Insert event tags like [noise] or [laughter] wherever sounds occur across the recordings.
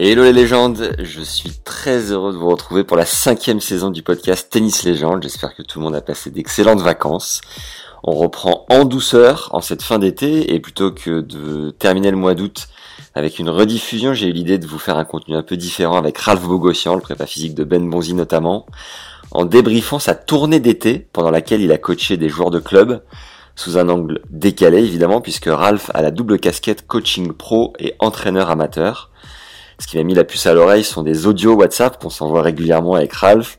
Hello les légendes, je suis très heureux de vous retrouver pour la cinquième saison du podcast Tennis Légende. J'espère que tout le monde a passé d'excellentes vacances. On reprend en douceur en cette fin d'été et plutôt que de terminer le mois d'août avec une rediffusion, j'ai eu l'idée de vous faire un contenu un peu différent avec Ralph Bogossian, le prépa physique de Ben Bonzi notamment, en débriefant sa tournée d'été pendant laquelle il a coaché des joueurs de club sous un angle décalé évidemment puisque Ralph a la double casquette coaching pro et entraîneur amateur. Ce qui m'a mis la puce à l'oreille sont des audios WhatsApp qu'on s'envoie régulièrement avec Ralph.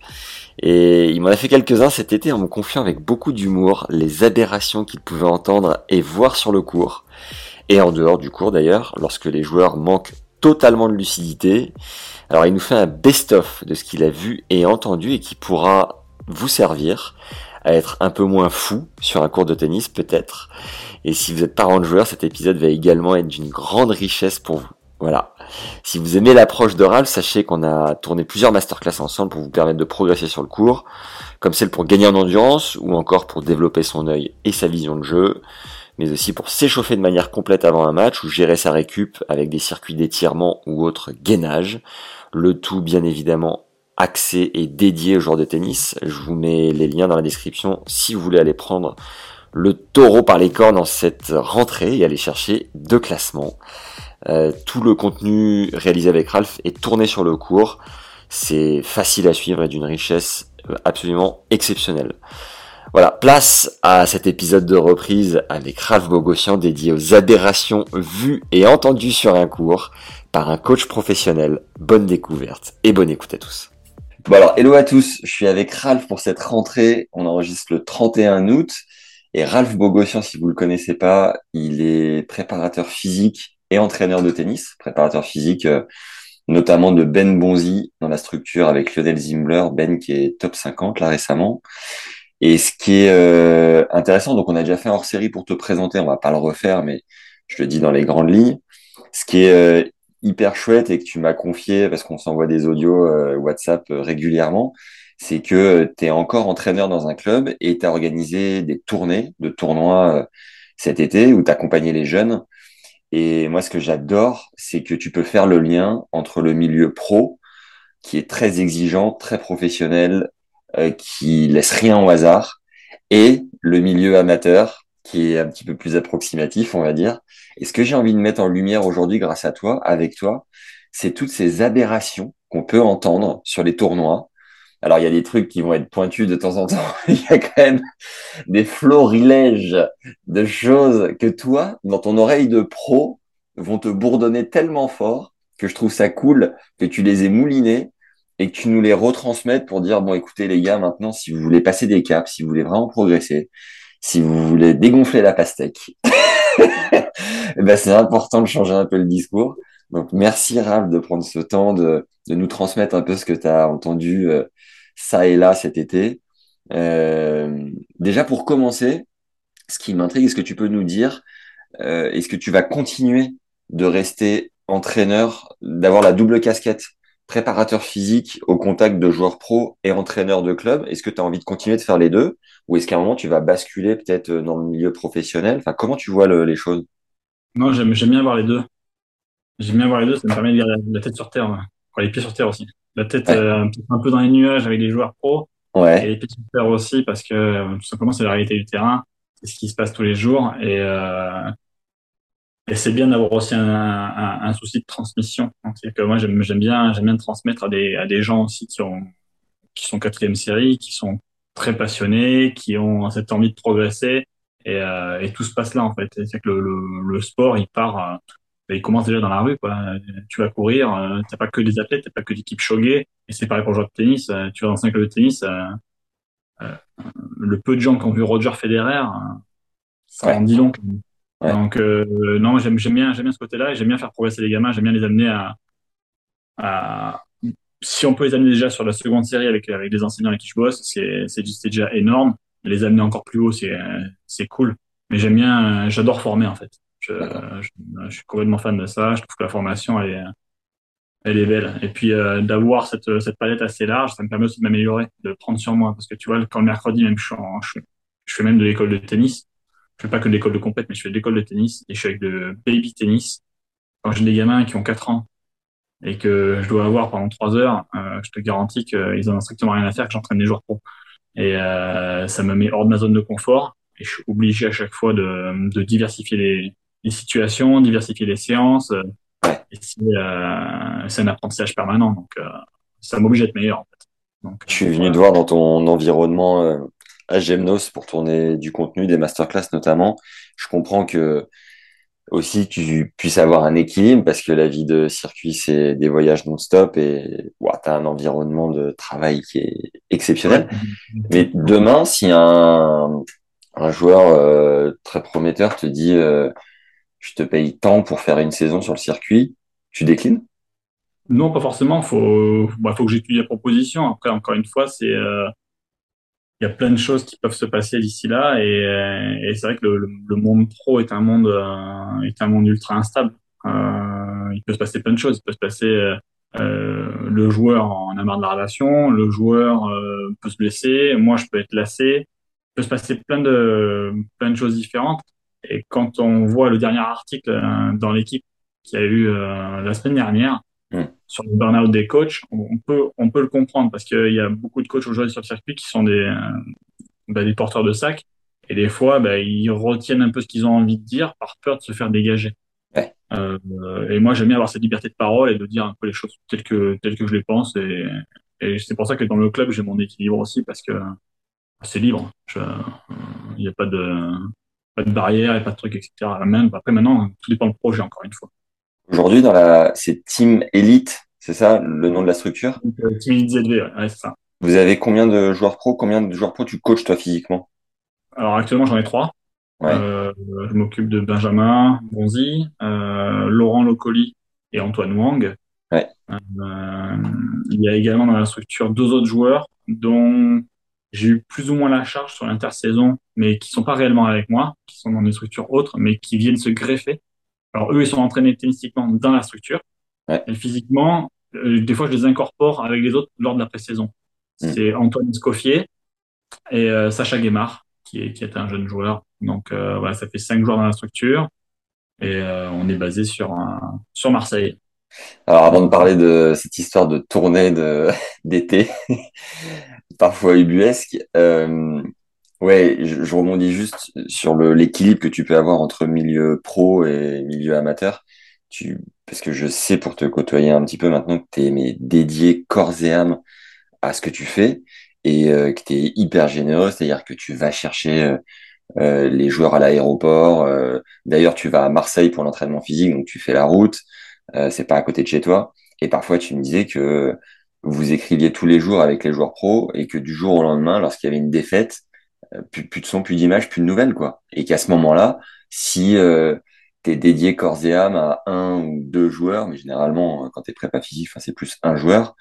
Et il m'en a fait quelques-uns cet été en me confiant avec beaucoup d'humour les aberrations qu'il pouvait entendre et voir sur le cours et en dehors du cours d'ailleurs, lorsque les joueurs manquent totalement de lucidité. Alors il nous fait un best-of de ce qu'il a vu et entendu et qui pourra vous servir à être un peu moins fou sur un cours de tennis peut-être. Et si vous êtes parent de joueur, cet épisode va également être d'une grande richesse pour vous. Voilà. Si vous aimez l'approche de Ralph, sachez qu'on a tourné plusieurs masterclass ensemble pour vous permettre de progresser sur le cours, comme celle pour gagner en endurance ou encore pour développer son œil et sa vision de jeu mais aussi pour s'échauffer de manière complète avant un match ou gérer sa récup avec des circuits d'étirement ou autres gainage. Le tout bien évidemment axé et dédié aux joueurs de tennis. Je vous mets les liens dans la description si vous voulez aller prendre le taureau par les cornes en cette rentrée et aller chercher deux classements. Euh, tout le contenu réalisé avec Ralph est tourné sur le cours. C'est facile à suivre et d'une richesse euh, absolument exceptionnelle. Voilà, place à cet épisode de reprise avec Ralph Bogossian dédié aux aberrations vues et entendues sur un cours par un coach professionnel. Bonne découverte et bonne écoute à tous. Bon alors, hello à tous, je suis avec Ralph pour cette rentrée. On enregistre le 31 août. Et Ralph Bogossian, si vous le connaissez pas, il est préparateur physique et entraîneur de tennis. Préparateur physique euh, notamment de Ben Bonzi dans la structure avec Lionel Zimbler. Ben qui est top 50 là récemment. Et ce qui est euh, intéressant, donc on a déjà fait un hors-série pour te présenter, on va pas le refaire, mais je le dis dans les grandes lignes. Ce qui est euh, hyper chouette et que tu m'as confié, parce qu'on s'envoie des audios euh, WhatsApp régulièrement, c'est que tu es encore entraîneur dans un club et tu as organisé des tournées de tournois cet été où tu accompagnais les jeunes. Et moi, ce que j'adore, c'est que tu peux faire le lien entre le milieu pro, qui est très exigeant, très professionnel, euh, qui laisse rien au hasard, et le milieu amateur qui est un petit peu plus approximatif, on va dire. Et ce que j'ai envie de mettre en lumière aujourd'hui grâce à toi, avec toi, c'est toutes ces aberrations qu'on peut entendre sur les tournois. Alors, il y a des trucs qui vont être pointus de temps en temps. [laughs] il y a quand même des florilèges de choses que toi, dans ton oreille de pro, vont te bourdonner tellement fort que je trouve ça cool que tu les aies moulinés et que tu nous les retransmettes pour dire, bon, écoutez les gars, maintenant, si vous voulez passer des caps, si vous voulez vraiment progresser, si vous voulez dégonfler la pastèque, [laughs] eh ben, c'est important de changer un peu le discours. Donc, merci Ralph de prendre ce temps de, de nous transmettre un peu ce que tu as entendu euh, ça et là cet été. Euh, déjà, pour commencer, ce qui m'intrigue, est-ce que tu peux nous dire, euh, est-ce que tu vas continuer de rester entraîneur, d'avoir la double casquette préparateur physique au contact de joueurs pro et entraîneur de club? Est-ce que tu as envie de continuer de faire les deux? Ou est-ce qu'à un moment, tu vas basculer peut-être dans le milieu professionnel? Enfin, Comment tu vois les choses? Non, j'aime bien voir les deux. J'aime bien voir les deux, ça me permet de garder la tête sur terre, les pieds sur terre aussi. La tête euh, un, peu dans les nuages avec les joueurs pro ouais. et les sur terre aussi parce que euh, tout simplement, c'est la réalité du terrain, c'est ce qui se passe tous les jours. Et, et c'est bien d'avoir aussi un, un, un, souci de transmission. C'est que moi j'aime j'aime bien j'aime bien transmettre à des à des gens aussi qui ont qui sont quatrième série, qui sont très passionnés, qui ont cette envie de progresser et, euh, et tout se passe là en fait. C'est que le, le, le, sport il part euh, il commence déjà dans la rue quoi. Tu vas courir, euh, t'as pas que des athlètes, t'as pas que d'équipes choguées et c'est pareil pour jouer de tennis. Euh, tu vas dans un club de tennis, le peu de gens qui ont vu Roger Federer, ça ouais. en dit long Donc non, j'aime bien, j'aime bien ce côté-là. J'aime bien faire progresser les gamins. J'aime bien les amener à, à, si on peut les amener déjà sur la seconde série avec avec des enseignants avec qui je bosse, c'est c'est déjà énorme. Les amener encore plus haut, c'est c'est cool. Mais j'aime bien, j'adore former en fait. Je, je, suis complètement fan de ça. Je trouve que la formation elle est elle est belle. Et puis euh, d'avoir cette cette palette assez large, ça me permet aussi de m'améliorer, de prendre sur moi parce que tu vois quand le mercredi même je suis en, je, je fais même de l'école de tennis. Je fais pas que de l'école de compète, mais je fais de l'école de tennis et je suis avec de baby tennis. Quand j'ai des gamins qui ont 4 ans et que je dois avoir pendant trois heures, euh, je te garantis qu'ils ont strictement rien à faire que j'entraîne des joueurs pro. Et euh, ça me met hors de ma zone de confort et je suis obligé à chaque fois de, de diversifier les, les, situations, diversifier les séances. Et euh, c'est un apprentissage permanent, donc euh, ça m'oblige à être meilleur. En fait. Donc, je suis venu te voir dans ton environnement euh, à Gemnos pour tourner du contenu, des masterclass notamment. Je comprends que aussi tu puisses avoir un équilibre parce que la vie de circuit c'est des voyages non-stop et tu as un environnement de travail qui est exceptionnel. Mais demain, si un, un joueur euh, très prometteur te dit euh, je te paye tant pour faire une saison sur le circuit, tu déclines? Non, pas forcément. Faut, bah, faut que j'étudie la proposition. Après, encore une fois, c'est euh, il y a plein de choses qui peuvent se passer d'ici là et, euh, et c'est vrai que le, le, monde pro est un monde euh, est un monde ultra instable. Euh, il peut se passer plein de choses. Il peut se passer euh, le joueur en a marre de la relation, le joueur peut se blesser, moi je peux être lassé. Il peut se passer plein de plein de choses différentes. Et quand on voit le dernier article dans l'équipe qui a eu la semaine dernière, sur le burn-out des coachs, on peut, on peut le comprendre parce qu'il y a beaucoup de coachs aujourd'hui sur le circuit qui sont des, euh, bah, des porteurs de sac et des fois, bah, ils retiennent un peu ce qu'ils ont envie de dire par peur de se faire dégager. Ouais. Euh, et moi, j'aime bien avoir cette liberté de parole et de dire un peu les choses telles que, telles que je les pense. Et, et c'est pour ça que dans le club, j'ai mon équilibre aussi parce que c'est libre. Il n'y a pas de, pas de barrière et pas de trucs, etc. Même, après, maintenant, tout dépend du projet, encore une fois. Aujourd'hui, dans la, c'est Team Elite, c'est ça le nom de la structure? Euh, Team Elite ZV, ouais, c'est ça. Vous avez combien de joueurs pro? Combien de joueurs pro tu coaches toi physiquement? Alors actuellement, j'en ai trois. Ouais. Euh, je m'occupe de Benjamin Bonzi, euh, Laurent Locoli et Antoine Wang. Ouais. Euh, il y a également dans la structure deux autres joueurs dont j'ai eu plus ou moins la charge sur l'intersaison, mais qui sont pas réellement avec moi, qui sont dans des structures autres, mais qui viennent se greffer alors eux, ils sont entraînés tennistiquement dans la structure. Ouais. Et physiquement, euh, des fois, je les incorpore avec les autres lors de la pré-saison. Hmm. C'est Antoine Scoffier et euh, Sacha Guémard, qui est, qui est un jeune joueur. Donc euh, voilà, ça fait cinq joueurs dans la structure. Et on est basé sur, un, sur Marseille. Alors avant de parler de cette histoire de tournée de [laughs] d'été, parfois ubuesque, euh, Ouais, je, je, rebondis juste sur l'équilibre que tu peux avoir entre milieu pro et milieu amateur. Parce que je sais pour te côtoyer un petit peu maintenant que tu es dédié corps et âme à ce que tu fais et euh, que tu es hyper généreux, c'est-à-dire que tu vas chercher euh, euh les joueurs à l'aéroport. D'ailleurs, tu vas à Marseille pour l'entraînement physique, donc tu fais la route. c'est pas à côté de chez toi. Et parfois, tu me disais que vous écriviez tous les jours avec les joueurs pros et que du jour au lendemain, lorsqu'il y avait une défaite, euh, plus, plus de son, plus d'image, plus de nouvelles, quoi. Et qu'à ce moment-là, si euh, tu es dédié corps et âme à un ou deux joueurs, mais généralement, euh, quand tu es prépa physique, c'est plus un joueur,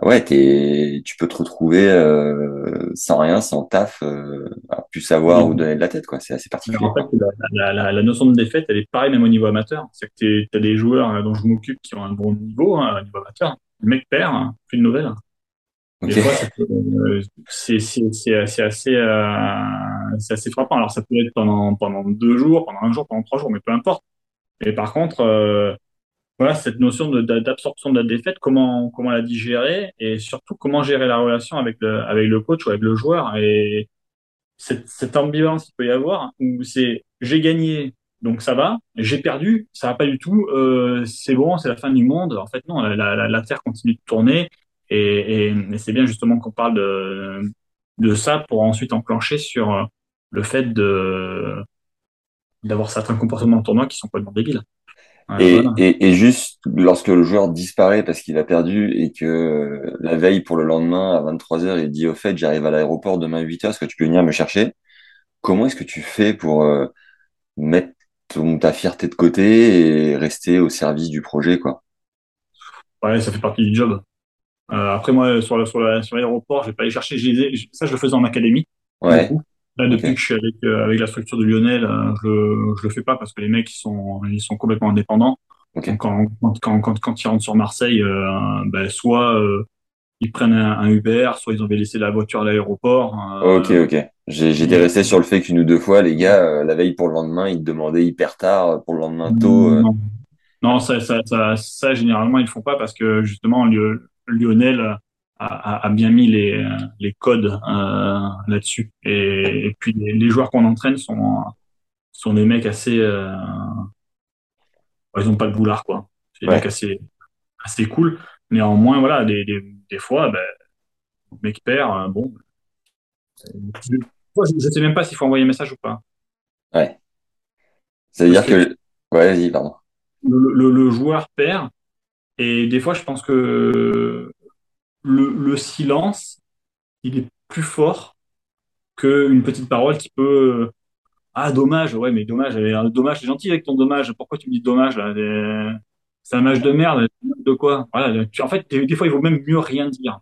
ouais, es, tu peux te retrouver euh, sans rien, sans taf, euh, à plus savoir où donner de la tête, quoi. C'est assez particulier. En fait, la, la, la, notion de défaite, elle est pareille même au niveau amateur. C'est que tu as des joueurs dont je m'occupe qui ont un bon niveau, hein, au niveau amateur. Le mec perd, hein, plus de nouvelles. Des fois, euh, c'est assez, euh, assez frappant. Alors, ça peut être pendant, pendant deux jours, pendant un jour, pendant trois jours, mais peu importe. Et par contre, euh, voilà, cette notion d'absorption de, de, la défaite, comment, comment la digérer et surtout comment gérer la relation avec le, avec le coach ou avec le joueur. Et cette, cette ambivalence qu'il peut y avoir où c'est j'ai gagné, donc ça va, j'ai perdu, ça va pas du tout, euh, c'est bon, c'est la fin du monde. En fait, non, la, la, la Terre continue de tourner. Et, et, c'est bien justement qu'on parle de, de ça pour ensuite enclencher sur euh, le fait de d'avoir certains comportements en tournoi qui sont complètement débiles. et, et, et, juste lorsque le joueur disparaît parce qu'il a perdu et que euh, la veille pour le lendemain à 23h il dit au fait j'arrive à l'aéroport demain à 8h est-ce que tu peux venir me chercher? Comment est-ce que tu fais pour euh, mettre ton, ta fierté de côté et rester au service du projet, quoi. Ouais, ça fait partie du job. Euh, après, moi, sur, sur, sur l'aéroport, je vais pas aller chercher. Ça, je le faisais en académie. Ouais. Là, depuis que je suis avec, euh, avec la structure de Lionel, euh, je, je le fais pas parce que les mecs, ils sont, ils sont complètement indépendants. Donc, quand, quand, quand, quand, ils rentrent sur Marseille, ben, soit ils prennent un, Uber, soit ils ont laissé la voiture à l'aéroport. ok, ok. J'étais resté sur le fait qu'une ou deux fois, les gars, la veille pour le lendemain, ils te demandaient hyper tard pour le lendemain tôt. Non, ça, ça, ça, ça, généralement, ils le font pas parce que justement, Lionel a, a, bien mis les, les codes euh, là-dessus. Et, et, puis les, les joueurs qu'on entraîne sont sont des mecs assez, euh, ils ont pas de boulard quoi. C'est des mecs assez assez cool. Néanmoins, voilà, des, des, des fois, ben, le mec perd, euh, bon. Je, je sais même pas s'il faut envoyer un message ou pas. Ouais. C'est-à-dire que, ouais, vas-y, pardon. Le, le, le, joueur perd, et des fois, je pense que le, le, silence, il est plus fort qu'une petite parole qui peut. Ah, dommage, ouais, mais dommage, dommage, c'est gentil avec ton dommage. Pourquoi tu me dis dommage là C'est un match de merde. De quoi? Voilà, En fait, des, fois, il vaut même mieux rien dire.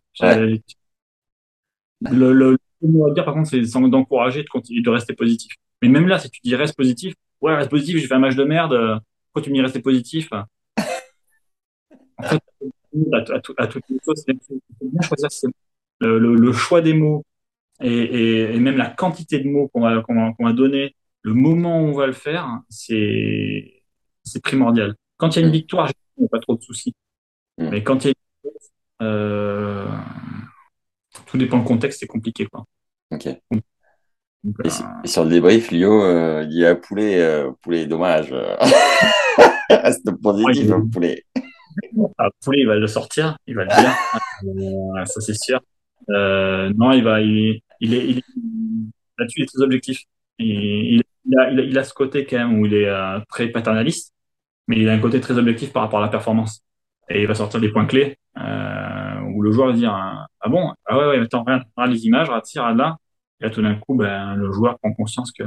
Le, le, à dire, par contre, c'est d'encourager, de continuer, de rester positif. Mais même là, si tu dis reste positif, ouais, reste positif, j'ai fait un match de merde. Pourquoi tu me dis rester positif [laughs] En fait, à, toutes les choses. bien choisir le, choix des mots et, même la quantité de mots qu'on va, qu'on va, donner, le moment où on va le faire, c'est primordial. Quand il y a une victoire, il n'y a pas trop de soucis. Mm. Mais quand il y a une euh, tout dépend du contexte, c'est compliqué. Quoi. Ok. Euh, et, sur le débrief, Lio, euh, il dit à Poulet, Poulet, dommage. [laughs] Reste positif, Poulet. Ah, Poulet, il va le sortir, il va le dire, euh, ça c'est sûr. Euh, non, il va, il, il est, il est là-dessus, il est très objectif. Il, il, a, il, a, ce côté quand même où il est euh, très paternaliste, mais il a un côté très objectif par rapport à la performance. Et il va sortir des points clés euh, où le joueur va dire ah bon, ah ouais, ouais, attends, regarde, regarde les images, regarde regarde là. Et là, tout d'un coup, ben, le joueur prend conscience que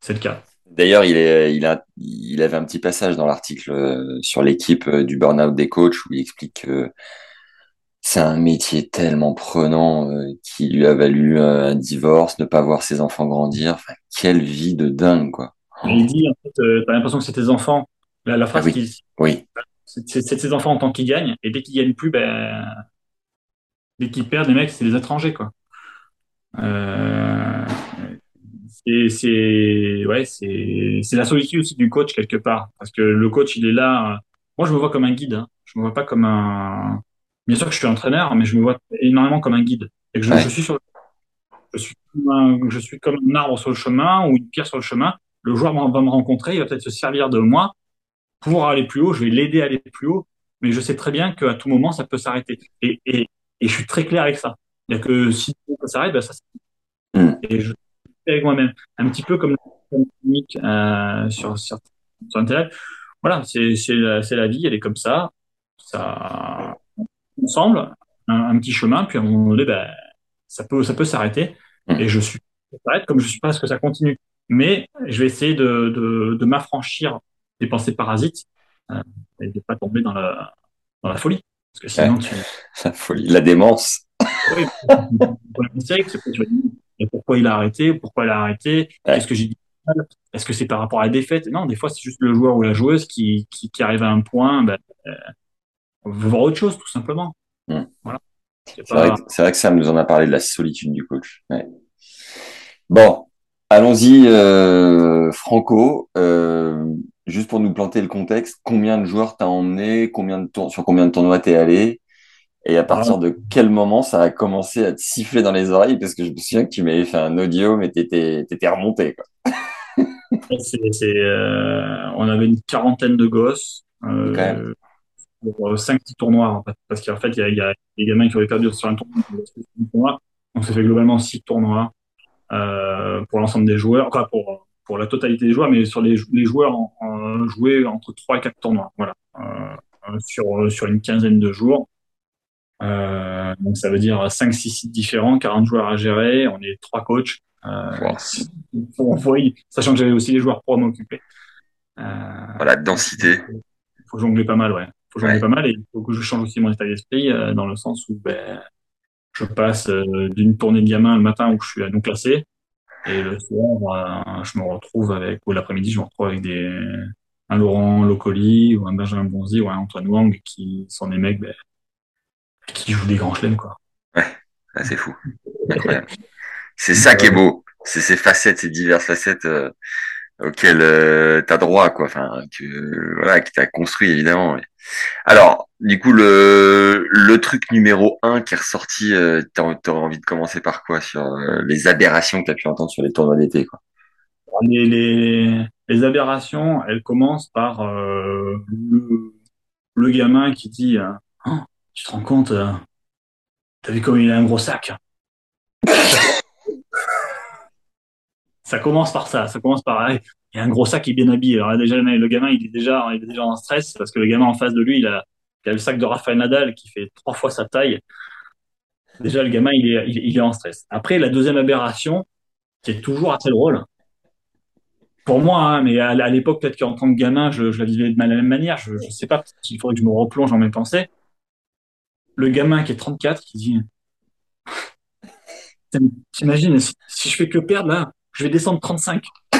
c'est le cas. D'ailleurs, il, est, il, a, il avait un petit passage dans l'article euh, sur l'équipe euh, du burn-out des coachs où il explique que c'est un métier tellement prenant euh, qui lui a valu un divorce, ne pas voir ses enfants grandir. Enfin, quelle vie de dingue, quoi. il dit, en fait, t'as l'impression que c'est tes enfants. La, la phrase ah oui. oui. C'est ses enfants en tant qu'ils gagnent, et dès qu'ils gagnent plus, ben, dès qu'ils perdent, les mecs, c'est les étrangers, quoi. Euh, c'est ouais, c'est c'est la solitude aussi du coach quelque part, parce que le coach il est là. Moi, je me vois comme un guide. Hein. Je me vois pas comme un. Bien sûr que je suis entraîneur, mais je me vois énormément comme un guide. Et que je, je suis sur, je suis comme un, je suis comme un arbre sur le chemin ou une pierre sur le chemin. Le joueur va me rencontrer, il va peut-être se servir de moi pour aller plus haut. Je vais l'aider à aller plus haut, mais je sais très bien qu'à tout moment ça peut s'arrêter. Et, et, et je suis très clair avec ça. Il y a que si ça s'arrête, ben ça. Mm. Et je avec moi-même, un petit peu comme euh, sur, sur, sur Internet. Voilà, c'est la, la vie, elle est comme ça. Ça ensemble, un, un petit chemin, puis à un moment donné, ben, ça peut, ça peut s'arrêter. Mmh. Et je suis s'arrête comme je suis pas à ce que ça continue. Mais je vais essayer de, de, de m'affranchir des pensées parasites euh, et de pas tomber dans la, dans la folie. Parce que sinon, tu... [laughs] La folie, la démence. Oui, pourquoi il a arrêté, pourquoi il a arrêté, qu'est-ce que j'ai dit est-ce que c'est par rapport à la défaite? Non, des fois, c'est juste le joueur ou la joueuse qui, qui, qui arrive à un point, ben, euh, veut voir autre chose, tout simplement. Voilà. C'est vrai, vrai, que Sam nous en a parlé de la solitude du coach. Ouais. Bon, allons-y, euh, Franco. Euh, juste pour nous planter le contexte, combien de joueurs t'as emmené? Combien de tour sur combien de tournois t'es allé? Et à partir de quel moment ça a commencé à te siffler dans les oreilles? Parce que je me souviens que tu m'avais fait un audio, mais t'étais étais remonté. Quoi. euh, on avait une quarantaine de gosses. Euh, pour 5 petits tournois. En fait, parce qu'en fait, il y a, y a, des gamins qui avaient perdu sur un tournoi. Donc, ça fait globalement 6 tournois euh, pour l'ensemble des joueurs. Enfin, pour, pour la totalité des joueurs, mais sur les, les joueurs ont joué entre 3 et 4 tournois. Voilà. Euh, sur, sur une quinzaine de jours. Donc ça veut dire 5-6 sites différents, 40 joueurs à gérer, on est trois coachs. Euh, pour envoyer, sachant que j'avais aussi les joueurs pro à m'occuper. Euh, voilà, densité. Il faut jongler pas mal, ouais. Il faut jongler pas mal et il faut que je change aussi mon état d'esprit euh, dans le sens où ben, je passe euh, d'une tournée de gamin le matin où je suis à non classé et le soir, je me retrouve avec, ou l'après-midi, je me retrouve avec des, un Laurent Locoli ou un Benjamin Bonzi ou un Antoine Wang qui sont des mecs ben, qui jouent des grands chelems, quoi. Ouais, c'est fou. Incroyable. c'est ça qui est beau. C'est ces facettes, ces diverses facettes euh, auxquelles euh, tu as droit, quoi. Enfin, que, voilà, qui t'a construit, évidemment. Alors, du coup, le, le truc numéro un qui est ressorti, euh, t'aurais envie de commencer par quoi sur euh, les aberrations que tu as pu entendre sur les tournois d'été, quoi? Les, les, les, aberrations, elles commencent par euh, le, le, gamin qui dit oh, Tu te rends compte, euh, t'as vu comme il a un gros sac [laughs] Ça commence par ça, ça commence par il y a un gros sac, il est bien habillé. Alors déjà, le gamin, il est déjà, il en stress parce que le gamin en face de lui, il a, il le sac de Rafael Nadal qui fait trois fois sa taille. Déjà, le gamin, il est, il en stress. Après, la deuxième aberration, qui est toujours assez drôle, pour moi, hein, mais à, l'époque, peut-être qu'en tant que gamin, je, je, la vivais de la même manière. Je ne sais pas s'il faudrait que je me replonge dans mes pensées. Le gamin qui est 34, qui dit T'imagines, si, je fais que perdre, là, je vais descendre 35. [laughs]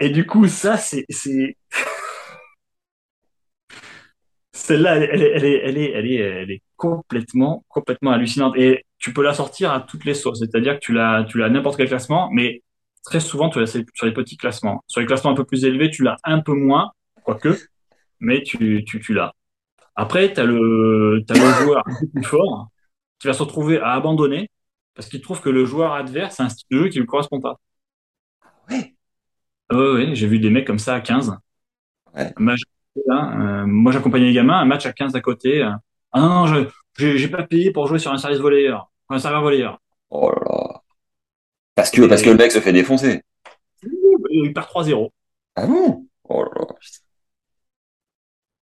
Et du coup, ça, c'est. Celle-là, elle, est, complètement, complètement hallucinante. Et tu peux la sortir à toutes les sources. C'est-à-dire que tu l'as, tu l'as n'importe quel classement, mais très souvent, tu l'as sur les petits classements. Sur les classements un peu plus élevés, tu l'as un peu moins, quoique, mais tu, tu, tu l'as. Après, tu as le, as le [coughs] joueur un peu plus fort qui va se retrouver à abandonner parce qu'il trouve que le joueur adverse a un style de jeu qui ne lui correspond pas. Oui. Oui, oui, j'ai vu des mecs comme ça à 15. Ouais. Euh, moi, j'accompagnais les gamins, un match à 15 à côté. Euh, ah non, non, je, j'ai pas payé pour jouer sur un service volleyeur, un serveur. Oh là là. Parce que, parce que le mec se fait défoncer. Il perd 3-0. Ah bon? Oh là là.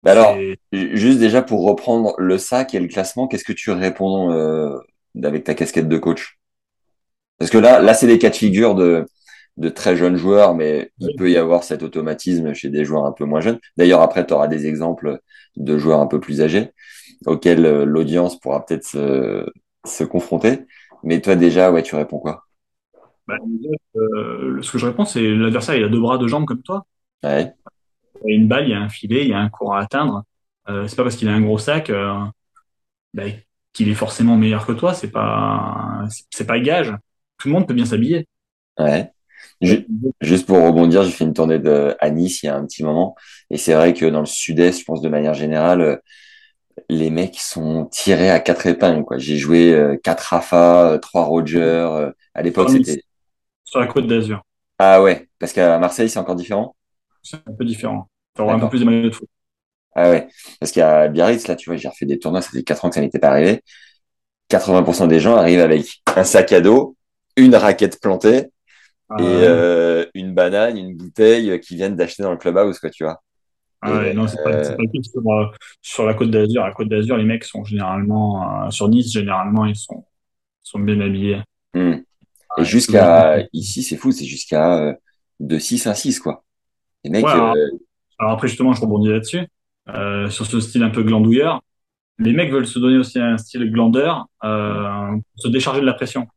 Alors, juste déjà pour reprendre le sac et le classement, qu'est-ce que tu réponds euh, avec ta casquette de coach? Parce que là, là, c'est des cas de figure de, de très jeunes joueurs, mais il peut y avoir cet automatisme chez des joueurs un peu moins jeunes. D'ailleurs, après, tu auras des exemples de joueurs un peu plus âgés auxquels euh, l'audience pourra peut-être se, se, confronter. Mais toi, déjà, ouais, tu réponds quoi? Bah, euh, Ce que je réponds, c'est l'adversaire, il a deux bras, deux jambes comme toi. Ouais. Il y a une balle, il y a un filet, il y a un cours à atteindre. Euh, c'est pas parce qu'il a un gros sac euh, bah, qu'il est forcément meilleur que toi. C'est pas, c'est pas gage. Tout le monde peut bien s'habiller. Ouais. Juste pour rebondir, j'ai fait une tournée de, à Nice il y a un petit moment. Et c'est vrai que dans le sud-est, je pense de manière générale, les mecs sont tirés à quatre épingles. Quoi. J'ai joué euh, quatre Rafa, euh, trois Roger. Euh, à l'époque, c'était. Sur la côte d'Azur. Ah ouais, parce qu'à Marseille, c'est encore différent C'est un peu différent. Tu un peu plus de maillots de foot. Ah ouais, parce qu'à Biarritz, là, tu vois, j'ai refait des tournois, ça fait quatre ans que ça n'était pas arrivé. 80% des gens arrivent avec un sac à dos, une raquette plantée ah et une banane, une bouteille qu'ils viennent d'acheter dans le clubhouse, quoi, tu vois. Ah non, c'est pas, pas sur, euh, sur, la Côte d'Azur. À la Côte d'Azur, les mecs sont généralement, euh, sur Nice, généralement, ils sont, sont bien habillés. Hmm. Et jusqu'à, ici, c'est fou, c'est jusqu'à euh, de 6 à 6, quoi. Les mecs. alors, après, justement, je rebondis là-dessus. sur ce style un peu glandouilleur, les mecs veulent se donner aussi un style glandeur, pour se décharger de la pression.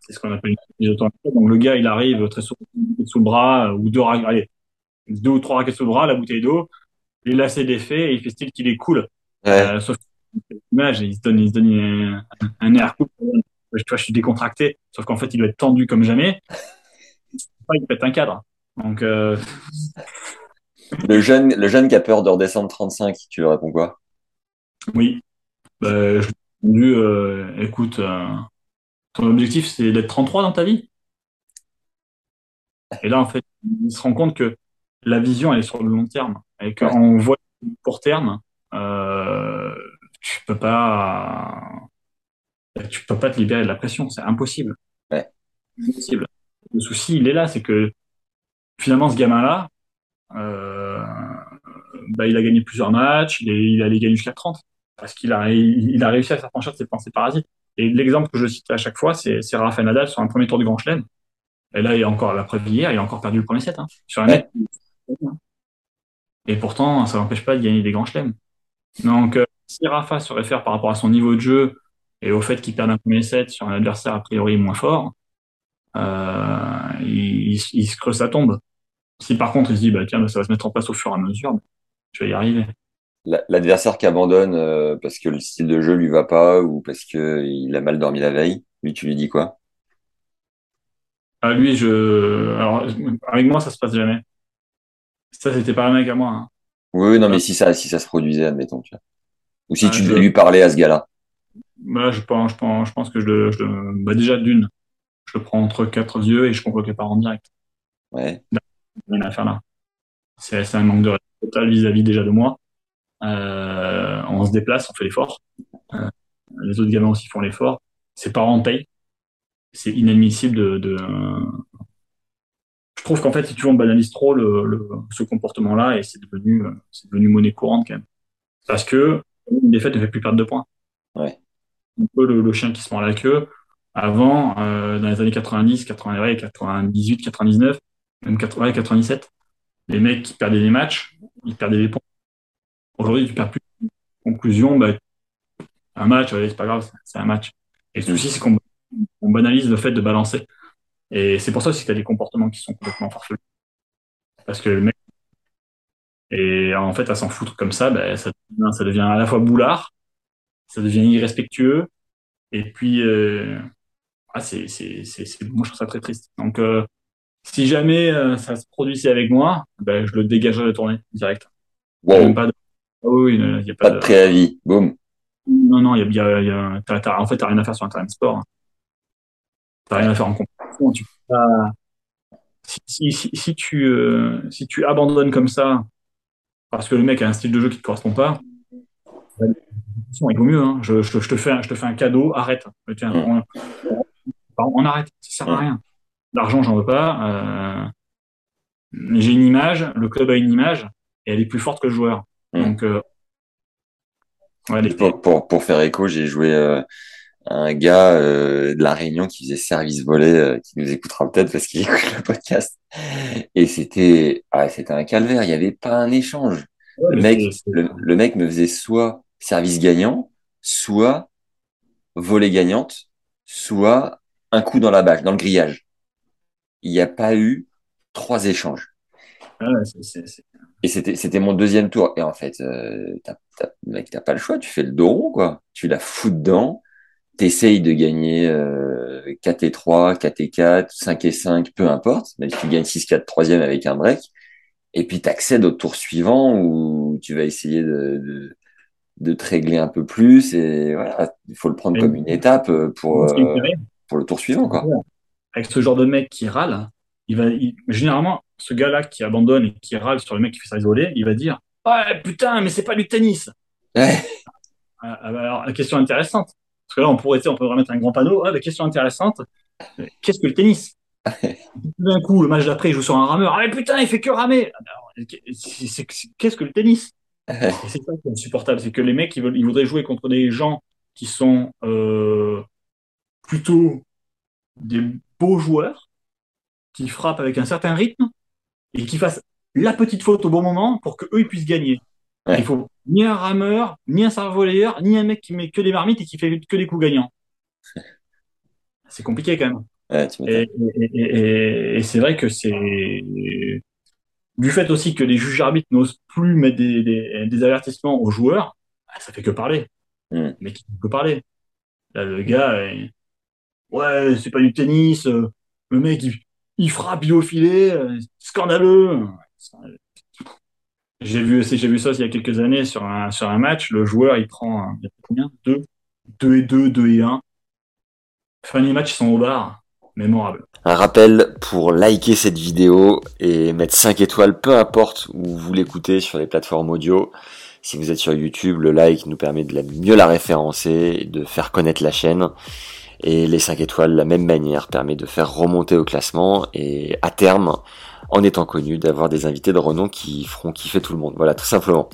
C'est ce qu'on appelle une Donc le gars, il arrive très souvent sous le bras ou deux, allez, deux ou trois raquettes sous le bras, la bouteille d'eau, les lacets défaits et il fait style qu'il est cool. Euh, sauf l'image, il se donne, il se donne un, air cool. Tu vois, je suis décontracté, sauf qu'en fait, il doit être tendu comme jamais. [laughs] Il pète un cadre. Donc, euh... le jeune, le jeune qui a peur de redescendre 35, tu lui réponds quoi? Oui. Bah, je lui ai euh, écoute, euh, ton objectif, c'est d'être 33 dans ta vie? Et là, en fait, il se rend compte que la vision, elle est sur le long terme. Et quand on voit le court terme, euh, tu peux pas, tu peux pas te libérer de la pression. C'est impossible. Ouais. Impossible. Le souci, il est là, c'est que finalement, ce gamin-là, euh, bah, il a gagné plusieurs matchs, il, est, il allait gagner jusqu'à 30 parce qu'il a, il, a réussi à s'affranchir de ses pensées parasites. Et l'exemple que je cite à chaque fois, c'est Rafael Nadal sur un premier tour du Grand Chelem. Et là, il a encore la preuve hier, il a encore perdu le premier set. Hein, sur un net. Et pourtant, ça n'empêche pas de gagner des Grands Chelems. Donc, euh, si Rafa se réfère par rapport à son niveau de jeu et au fait qu'il perd un premier set sur un adversaire a priori moins fort, il, il, se creuse sa tombe. Si par contre il se dit, bah, tiens, ça va se mettre en place au fur et à mesure, je vais y arriver. L'adversaire qui abandonne euh, parce que le style de jeu lui va pas ou parce qu'il a mal dormi la veille, lui, tu lui dis quoi? Ah, Lui, je. Alors, avec moi, ça se passe jamais. Ça, c'était pas un mec à moi. Hein. Oui, non, mais si ça, si ça se produisait, admettons. Tu vois. Ou si ah, tu devais lui parler à ce gars-là. Bah, je pense, je pense, je pense que je le, je bah, déjà d'une, je le prends entre quatre yeux et je convoque les parents direct. Ouais. Rien à faire là. C'est un manque de respect total vis-à-vis déjà de moi. Euh, on se déplace, on fait l'effort. Euh, les autres gamins aussi font l'effort. Ses parents payent. C'est inadmissible de, de... Je trouve qu'en fait, si tu veux, on banalise trop le, le ce comportement-là et c'est devenu, c'est devenu monnaie courante quand même. Parce que une défaite ne fait plus perdre de points. Ouais. Un peu le, le chien qui se prend la queue. Avant, euh, dans les années 90, 80, 98, 99, même 80, 97, les mecs qui perdaient des matchs, ils perdaient des points. Aujourd'hui, tu perds plus. Conclusion, bah, un match, c'est pas grave, c'est un match. Et le souci, c'est qu'on banalise le fait de balancer. Et c'est pour ça aussi que tu as des comportements qui sont complètement farfelus. Parce que le mec, et en fait, à s'en foutre comme ça, bah, ça, devient, ça devient à la fois boulard, ça devient irrespectueux, et puis, euh, ah, c'est, c'est, c'est, moi, je trouve ça très triste. Donc, euh, si jamais euh, ça se produisait avec moi, ben, je le dégagerais de tournée direct. Wow. Pas de... Ah oui, il y a pas, de... préavis. Boum. Non, non, il y a, y a, t'as, t'as, en fait, t'as rien à faire sur de sport. T'as rien à faire en compétition. Tu peux pas... si, si, si, tu, euh, si tu abandonnes comme ça parce que le mec a un style de jeu qui te correspond pas, il vaut mieux. Hein. Je, je, je, te fais un, je te fais un cadeau, arrête. Tiens, mm. on, on, arrête, ça sert à rien. L'argent, j'en veux pas. Euh, j'ai une image, le club a une image, et elle est plus forte que le joueur. Donc, euh, pour, pour, pour, faire écho, j'ai joué euh, un gars de la Réunion qui faisait service volé, qui nous écoutera peut-être parce qu'il [laughs] écoute le podcast. Et c'était, ah, c'était un calvaire. Il n'y avait pas un échange. le mec, le, le, mec me faisait soit service gagnant, soit volée gagnante, soit un coup dans la bâche, dans le grillage il n'y a pas eu trois échanges. Ah Et c'était, c'était mon deuxième tour. Et en fait, euh, t'as, mec, t'as pas le choix. Tu fais le dos rond, quoi. Tu la fous dedans. T'essayes de gagner euh, 4 et 3, 4 et 4, 5 et 5, peu importe. Même si tu gagnes 6-4 troisième avec un break. Et puis t'accèdes au tour suivant où tu vas essayer de, de, de te régler un peu plus. Et voilà, il faut le prendre comme une étape pour, euh, pour le tour suivant, quoi avec ce genre de mec qui râle, il va, généralement, ce gars-là qui abandonne et qui râle sur le mec qui fait ça isolé, il va dire Ouais, putain, mais c'est pas du tennis. Ouais. Ah, ah, bah, alors, la question intéressante, parce que là, on pourrait, on pourrait mettre un grand panneau. Ah, la question intéressante, qu'est-ce que le tennis? D'un coup, le match d'après, il joue sur un rameur. Ah, mais putain, il fait que ramer. Qu'est-ce que le tennis? C'est ça qui est insupportable, c'est que les mecs, ils, veulent, ils voudraient jouer contre des gens qui sont euh, plutôt des beaux joueurs qui frappent avec un certain rythme et qui fassent la petite faute au bon moment pour qu'eux ils puissent gagner. Il faut ni un rameur, ni un servoléeur, ni un mec qui met que des marmites et qui fait que des coups gagnants. [laughs] C'est compliqué quand même. et, c'est vrai que c'est du fait aussi que les juges arbitres n'osent plus mettre des, avertissements aux joueurs, bah, ça fait que parler. Hmm. Mais qui peut parler? Là, le gars, ouais, c'est pas du tennis, euh, le mec, il, frappe, il au filet, euh, scandaleux. J'ai vu, j'ai vu ça il y a quelques années sur un, sur un match, le joueur, il prend, il combien? Deux? Deux et deux, deux et un. Fin du match, ils sont au bar. Mémorable. Un rappel pour liker cette vidéo et mettre 5 étoiles, peu importe où vous l'écoutez sur les plateformes audio. Si vous êtes sur YouTube, le like nous permet de mieux la référencer de faire connaître la chaîne. Et les 5 étoiles, de la même manière, permet de faire remonter au classement et à terme, en étant connu, d'avoir des invités de renom qui feront kiffer tout le monde. Voilà, tout simplement.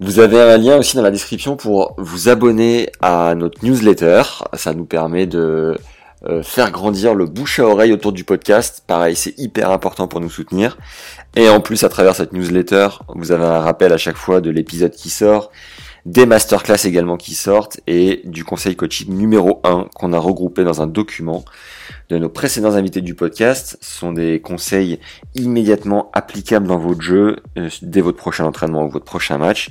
Vous avez un lien aussi dans la description pour vous abonner à notre newsletter. Ça nous permet de euh, faire grandir le bouche à oreille autour du podcast. Pareil, c'est hyper important pour nous soutenir. Et en plus, à travers cette newsletter, vous avez un rappel à chaque fois de l'épisode qui sort, des masterclass également qui sortent et du conseil coaching numéro 1 qu'on a regroupé dans un document de nos précédents invités du podcast. Ce sont des conseils immédiatement applicables dans votre jeu euh, dès votre prochain entraînement ou votre prochain match.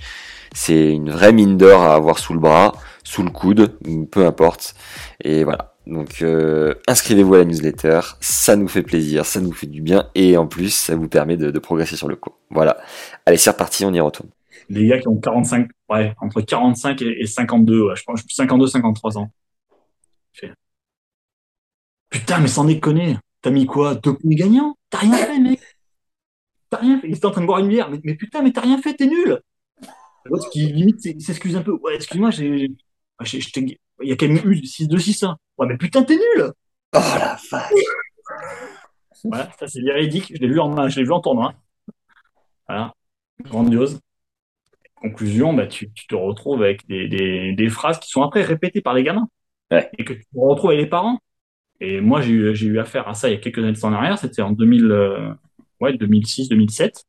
C'est une vraie mine d'or à avoir sous le bras, sous le coude, peu importe. Et voilà. Donc euh, inscrivez-vous à la newsletter, ça nous fait plaisir, ça nous fait du bien et en plus ça vous permet de, progresser sur le coup. Voilà. Allez, c'est reparti, on y retourne. Les gars qui ont 45, ouais, entre 45 et, 52, ouais, je pense 52, 53 ans. Putain, mais sans déconner, t'as mis quoi? Deux points gagnants? T'as rien fait, mec T'as rien fait. Il était en train de boire une bière, mais, putain, mais t'as rien fait, t'es nul L'autre qui limite s'excuse un peu. Ouais, excuse-moi, j'ai, il y a quand même eu 6 2 6 1 Ouais, mais putain, t'es nul Oh la vache Voilà, ça c'est véridique. Je l'ai vu en, je l'ai vu en tournoi. Voilà, grandiose. Conclusion, bah, tu, tu te retrouves avec des, des, des, phrases qui sont après répétées par les gamins. Ouais. Et que tu retrouves avec les parents. Et moi, j'ai eu, j'ai eu affaire à ça il y a quelques années en arrière. C'était en 2000, euh, ouais, 2006, 2007.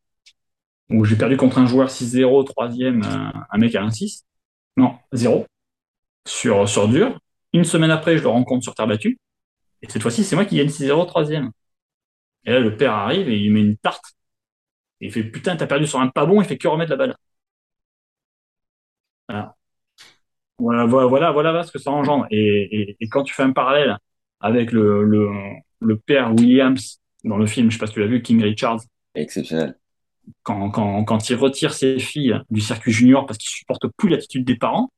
Où j'ai perdu contre un joueur 6-0, troisième, un, un mec à 1-6. Non, 0 sur, sur dur. Une semaine après, je le rencontre sur terre battue. Et cette fois-ci, c'est moi qui gagne 6-0 troisième. Et là, le père arrive et il met une tarte. Et il fait putain, t'as perdu sur un pas bon, il fait que remettre la balle. Voilà. Voilà, voilà, voilà, ce que ça engendre. Et, et, quand tu fais un parallèle avec le, le, le, père Williams dans le film, je sais pas si tu l'as vu, King Richards. Exceptionnel. Quand, quand, quand il retire ses filles du circuit junior parce qu'il supporte plus l'attitude des parents,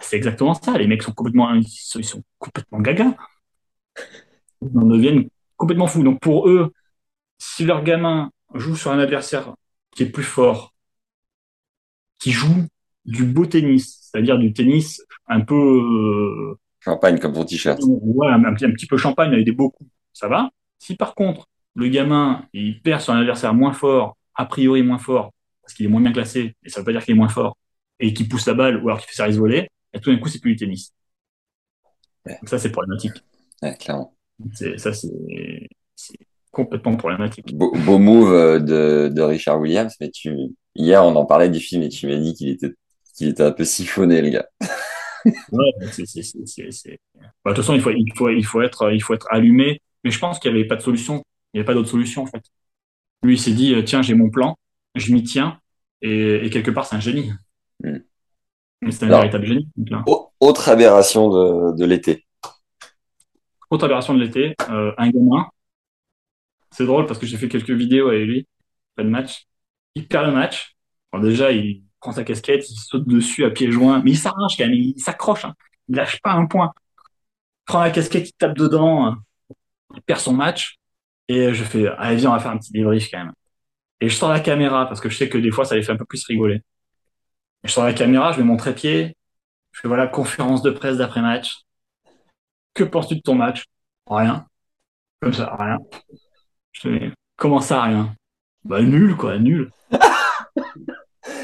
c'est exactement ça. Les mecs sont complètement, ils sont, complètement gaga. Ils en deviennent complètement fous. Donc pour eux, si leur gamin joue sur un adversaire qui est plus fort, qui joue du beau tennis, c'est-à-dire du tennis un peu euh, champagne comme ton t-shirt. Ouais, un, un, petit peu champagne avec des beaux coups, ça va? Si par contre le gamin il perd sur un adversaire moins fort, a priori moins fort, parce qu'il est moins bien classé, et ça veut pas dire qu'il est moins fort, et qu'il pousse la balle ou alors qu'il fait service volé, et tout d'un coup, c'est plus du tennis. Donc ça, c'est problématique. Ouais, clairement. Ça, c'est complètement problématique. Beau, beau move euh, de, de, Richard Williams, mais tu, hier, on en parlait du film et tu m'as dit qu'il était, qu'il était un peu siphonné, le gars. [laughs] ouais, c'est, c'est, c'est, bah, de toute façon, il faut, il faut, il faut être, il faut être allumé. Mais je pense qu'il n'y avait pas de solution. Il n'y avait pas d'autre solution, en fait. Lui, il s'est dit, euh, tiens, j'ai mon plan, je m'y tiens, et, et quelque part, c'est un génie. Hmm. C'est un véritable génie. Autre aberration de, de l'été. Autre aberration de l'été, euh, un gamin. C'est drôle parce que j'ai fait quelques vidéos avec lui, pas de match. Il perd le match. déjà, il prend sa casquette, il saute dessus à pieds joints, mais il s'arrache quand même, il s'accroche. Hein. Il lâche pas un point. Il prend la casquette, il tape dedans, hein. il perd son match. Et je fais, allez, viens, on va faire un petit débrief quand même. Et je sors la caméra parce que je sais que des fois, ça les fait un peu plus rigoler. Je sors la caméra, je mets mon trépied, je fais voilà, conférence de presse d'après-match. Que penses-tu de ton match? Rien. Comme ça, rien. Je fais, comment ça, rien? Bah nul, quoi, nul.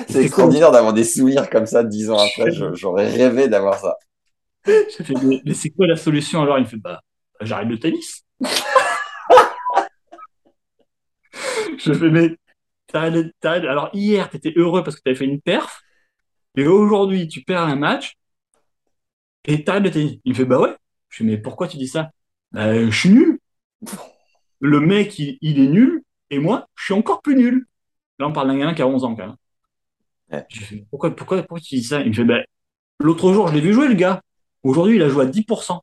C'est extraordinaire d'avoir des souvenirs comme ça dix ans après. J'aurais rêvé d'avoir ça. Je fais, mais, c'est quoi la solution alors? Il me fait, bah, j'arrête le tennis. [laughs] je fais, mais t'arrêtes, t'arrêtes. Alors hier, t'étais heureux parce que t'avais fait une perf. Et aujourd'hui, tu perds un match et t'arrêtes le tennis. Il me fait, bah ouais. Je dis, mais pourquoi tu dis ça? Bah, Je suis nul. Le mec, il, est nul et moi, je suis encore plus nul. Là, on parle d'un gamin qui a 11 ans quand même. Je pourquoi, pourquoi, pourquoi tu dis ça? Il me fait, bah, l'autre jour, je l'ai vu jouer, le gars. Aujourd'hui, il a joué à 10%.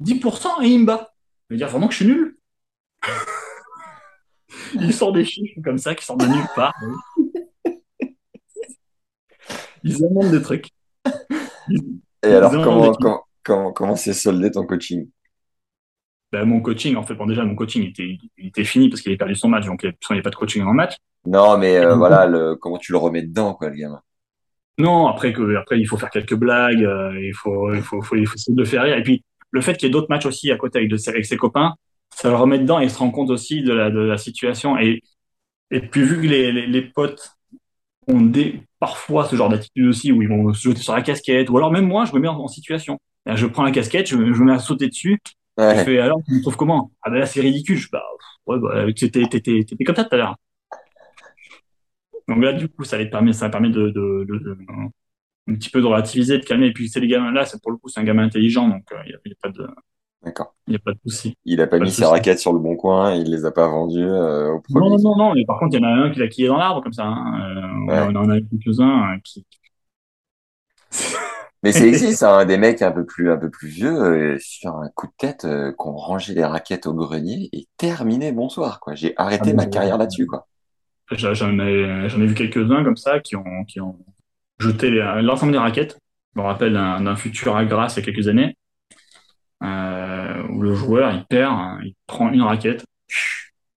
10% et il me bat. Il veut dire vraiment que je suis nul? [laughs] il sort des chiffres comme ça qui sortent de nulle part. Ils amènent des trucs. Et alors, comment, comment, comment, comment s'est soldé ton coaching? Ben, Mon coaching, en fait, bon, déjà, mon coaching était, il était fini parce qu'il avait perdu son match, donc il n'y avait pas de coaching en match. Non, mais euh, voilà, le, comment tu le remets dedans, quoi, le gamin? Non, après, que, après il faut faire quelques blagues, euh, il, faut, il, faut, faut, il faut essayer de faire rire. Et puis, le fait qu'il y ait d'autres matchs aussi à côté avec, de, avec ses copains, ça le remet dedans et il se rend compte aussi de la, de la situation. Et, et puis, vu que les, les, les potes des, parfois ce genre d'attitude aussi où ils vont se jeter sur la casquette, ou alors même moi, je me mets en, situation. Je prends la casquette, je, je me mets à sauter dessus, je fais alors, tu me trouves comment? Ah ben là, c'est ridicule. Je bah, ouais, bah, t'étais, t'étais comme ça tout à l'heure. Donc là, du coup, ça, les permet, ça permet de, de, de, un petit peu de relativiser, de calmer. Et puis, c'est les gamins là, c'est pour le coup, c'est un gamin intelligent, donc il euh, n'y a, a, pas de. D'accord. Il n'y a pas de souci. Il n'a pas, mis ses raquettes sur le bon coin, il les a pas vendues euh, au premier. Non, non, non, mais par contre, il y en a un qui l'a quillé dans l'arbre, comme ça. Hein. Euh, on en a quelques-uns qui. Mais c'est ici, ça, [laughs] un des mecs un peu plus, un peu plus vieux, sur un coup de tête, qu'on rangeait les raquettes au grenier et terminé, bonsoir, quoi. J'ai arrêté ah, ma carrière là-dessus, quoi. J'en ai, j'en ai vu quelques-uns comme ça qui ont, qui ont jeté l'ensemble des raquettes. Je me rappelle d'un futur à Grasse il y a quelques années, euh, où le joueur, il perd, hein, il prend une raquette,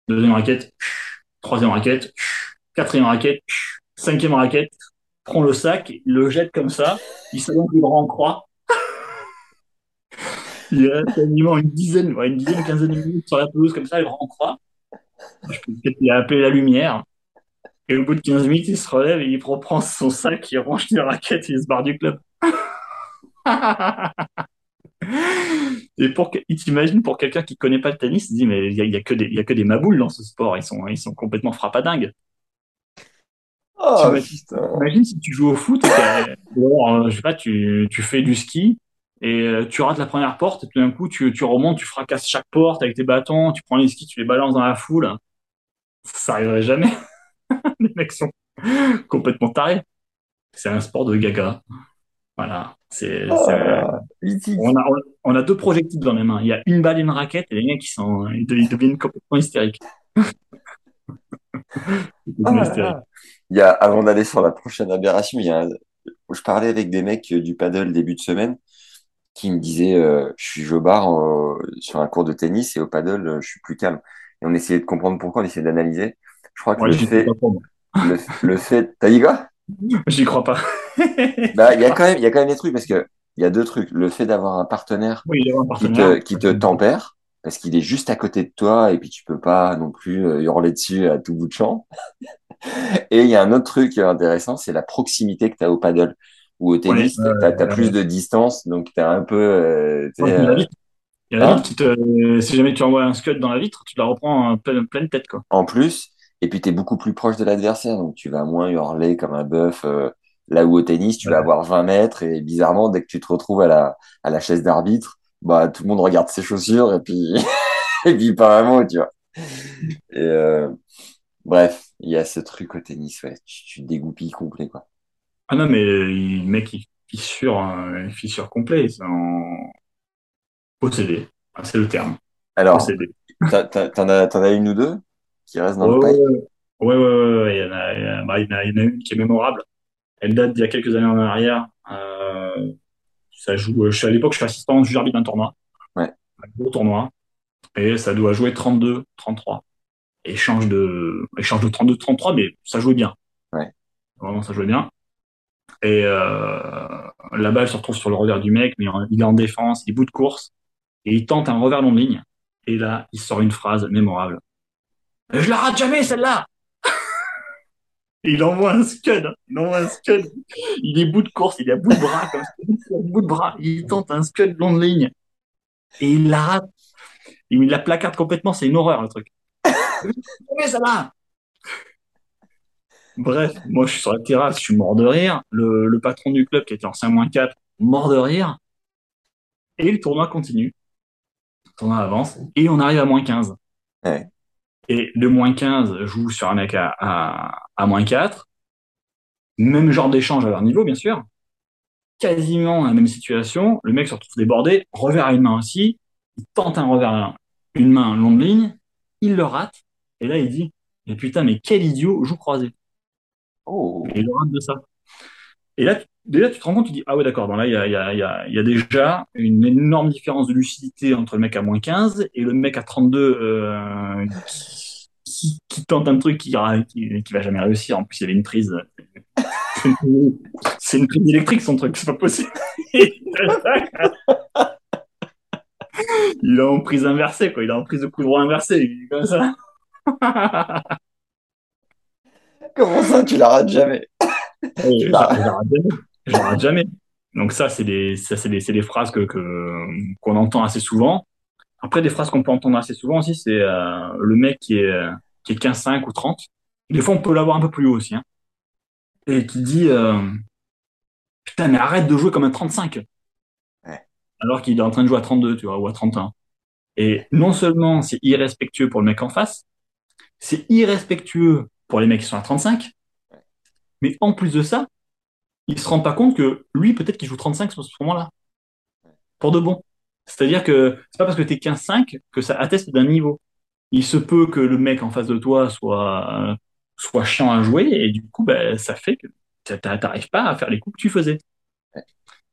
deuxième raquette, troisième raquette, quatrième raquette, cinquième raquette, prend le sac, le jette comme ça, il s'allonge les bras en croix. [laughs] il reste quasiment une dizaine, une dizaine, quinzaine de minutes sur la pelouse comme ça, les bras en croix. Je peux peut-être appeler la lumière. Et au bout de 15 minutes, il se relève et il reprend son sac, il range les raquettes et il se barre du club. [laughs] et pour il t'imagine pour quelqu'un qui connaît pas le tennis, il se dit mais il y a, que des il y a que des maboules dans ce sport, ils sont ils sont complètement frappadingues. Oh, imagine si tu joues au foot, euh, [laughs] je sais pas, tu, tu fais du ski et euh, tu rates la première porte, et tout d'un coup tu, tu remontes, tu fracasses chaque porte avec tes bâtons, tu prends les skis, tu les balances dans la foule. Ça arriverait jamais. [laughs] [laughs] les mecs sont complètement tarés. C'est un sport de gaga. Voilà. C'est, oh, on, a, on, a, deux projectiles dans les mains. Il y a une balle et une raquette et les mecs qui sont, ils deviennent complètement hystériques. [laughs] Ah il y a, avant d'aller sur la prochaine aberration, il y a je parlais avec des mecs du paddle début de semaine qui me disaient euh, je suis jobard sur un cours de tennis et au paddle je suis plus calme. Et on essayait de comprendre pourquoi, on essayait d'analyser. Je crois que le, fait, le, fait. T'as dit quoi? J'y crois pas. [laughs] bah, il y a quand même, il y a quand même des trucs parce que il y a deux trucs. Le fait d'avoir un partenaire, qui te, qui te tempère parce qu'il est juste à côté de toi et puis tu peux pas non plus euh, hurler dessus à tout bout de champ. [laughs] et il y a un autre truc intéressant, c'est la proximité que tu as au paddle ou au tennis, tu as, plus de distance, donc tu as un peu. Euh, il y a la vitre qui te, si jamais tu envoies un scud dans la vitre, tu la reprends en pleine, pleine tête, quoi. En plus, et puis tu es beaucoup plus proche de l'adversaire, donc tu vas moins hurler comme un bœuf. Euh, là où au tennis, tu vas avoir 20 mètres et bizarrement, dès que tu te retrouves à la, à la chaise d'arbitre, bah, tout le monde regarde ses chaussures et puis, [laughs] et puis pas vraiment, tu vois. Et euh, bref, il y a ce truc au tennis, ouais, tu, tu te dégoupilles complet, quoi. Ah non, mais le mec, il fissure, hein, fissure complet, c'est en possédé. Ah, c'est le terme. Alors, t'en as, as une ou deux? Qui restent dans le Ouais, ouais, ouais, il, y en a, bah, il, y en a, il y en a une qui est mémorable. Elle date d'il y a quelques années en arrière. Euh, ça joue, je suis à l'époque, je suis assistant juge arbitre d'un tournoi. Ouais. Un gros tournoi. Et ça doit jouer 32, 33. Échange de, échange de 32, 33, mais ça jouait bien. Ouais. Vraiment, ça jouait bien. Et euh, la balle se retrouve sur le revers du mec, mais il est en défense, il bout de course, et il tente un revers long de ligne. Et là, il sort une phrase mémorable. Je la rate jamais, celle-là il envoie un scud. Il envoie un scud. Il est bout de course, il est à bout de bras, comme ça, bout de bras. Il tente un scud long de ligne. Et il la rate. Il la placarde complètement, c'est une horreur, le truc. Mais ça va Bref, moi, je suis sur la terrasse, je suis mort de rire. Le, patron du club, qui était en 5-4, mort de rire. Et le tournoi continue. Le tournoi avance. Et on arrive à moins 15. Et le moins 15 joue sur un mec à, à, moins 4. Même genre d'échange à leur niveau, bien sûr. Quasiment la même situation. Le mec se retrouve débordé, revers à une main aussi. Il tente un revers, une main longue ligne. Il le rate. Et là, il dit, mais putain, mais quel idiot joue croisé. Oh. Et il le rate de ça. Et là, déjà, tu te rends compte, tu dis, ah ouais, d'accord, bon là, il y a, y, a, y, a, y a déjà une énorme différence de lucidité entre le mec à moins 15 et le mec à 32 euh, qui, qui, tente un truc qui, qui, qui, va jamais réussir. En plus, il y avait une prise. [laughs] C'est une prise électrique, son truc, c'est pas possible. [laughs] il est en prise inversée, quoi. Il est en prise de coup droit inversé, comme ça. Comment ça, tu la rates jamais? Je la rate jamais. Je la rate jamais. Donc ça, c'est des, ça, c'est des, c'est des phrases que, que, qu'on entend assez souvent. Après, des phrases qu'on peut entendre assez souvent aussi, c'est euh, le mec qui est, qui est 15-5 ou 30. Des fois, on peut l'avoir un peu plus haut aussi. Hein. Et qui dit euh, Putain, mais arrête de jouer comme un 35. Ouais. Alors qu'il est en train de jouer à 32, tu vois, ou à 31. Et non seulement c'est irrespectueux pour le mec en face, c'est irrespectueux pour les mecs qui sont à 35, mais en plus de ça, il se rend pas compte que lui, peut-être qu'il joue 35 sur ce moment-là. Pour de bon. C'est-à-dire que c'est pas parce que tu es 15-5 que ça atteste d'un niveau. Il se peut que le mec en face de toi soit, soit chiant à jouer et du coup, ben, ça fait que t'arrives pas à faire les coups que tu faisais.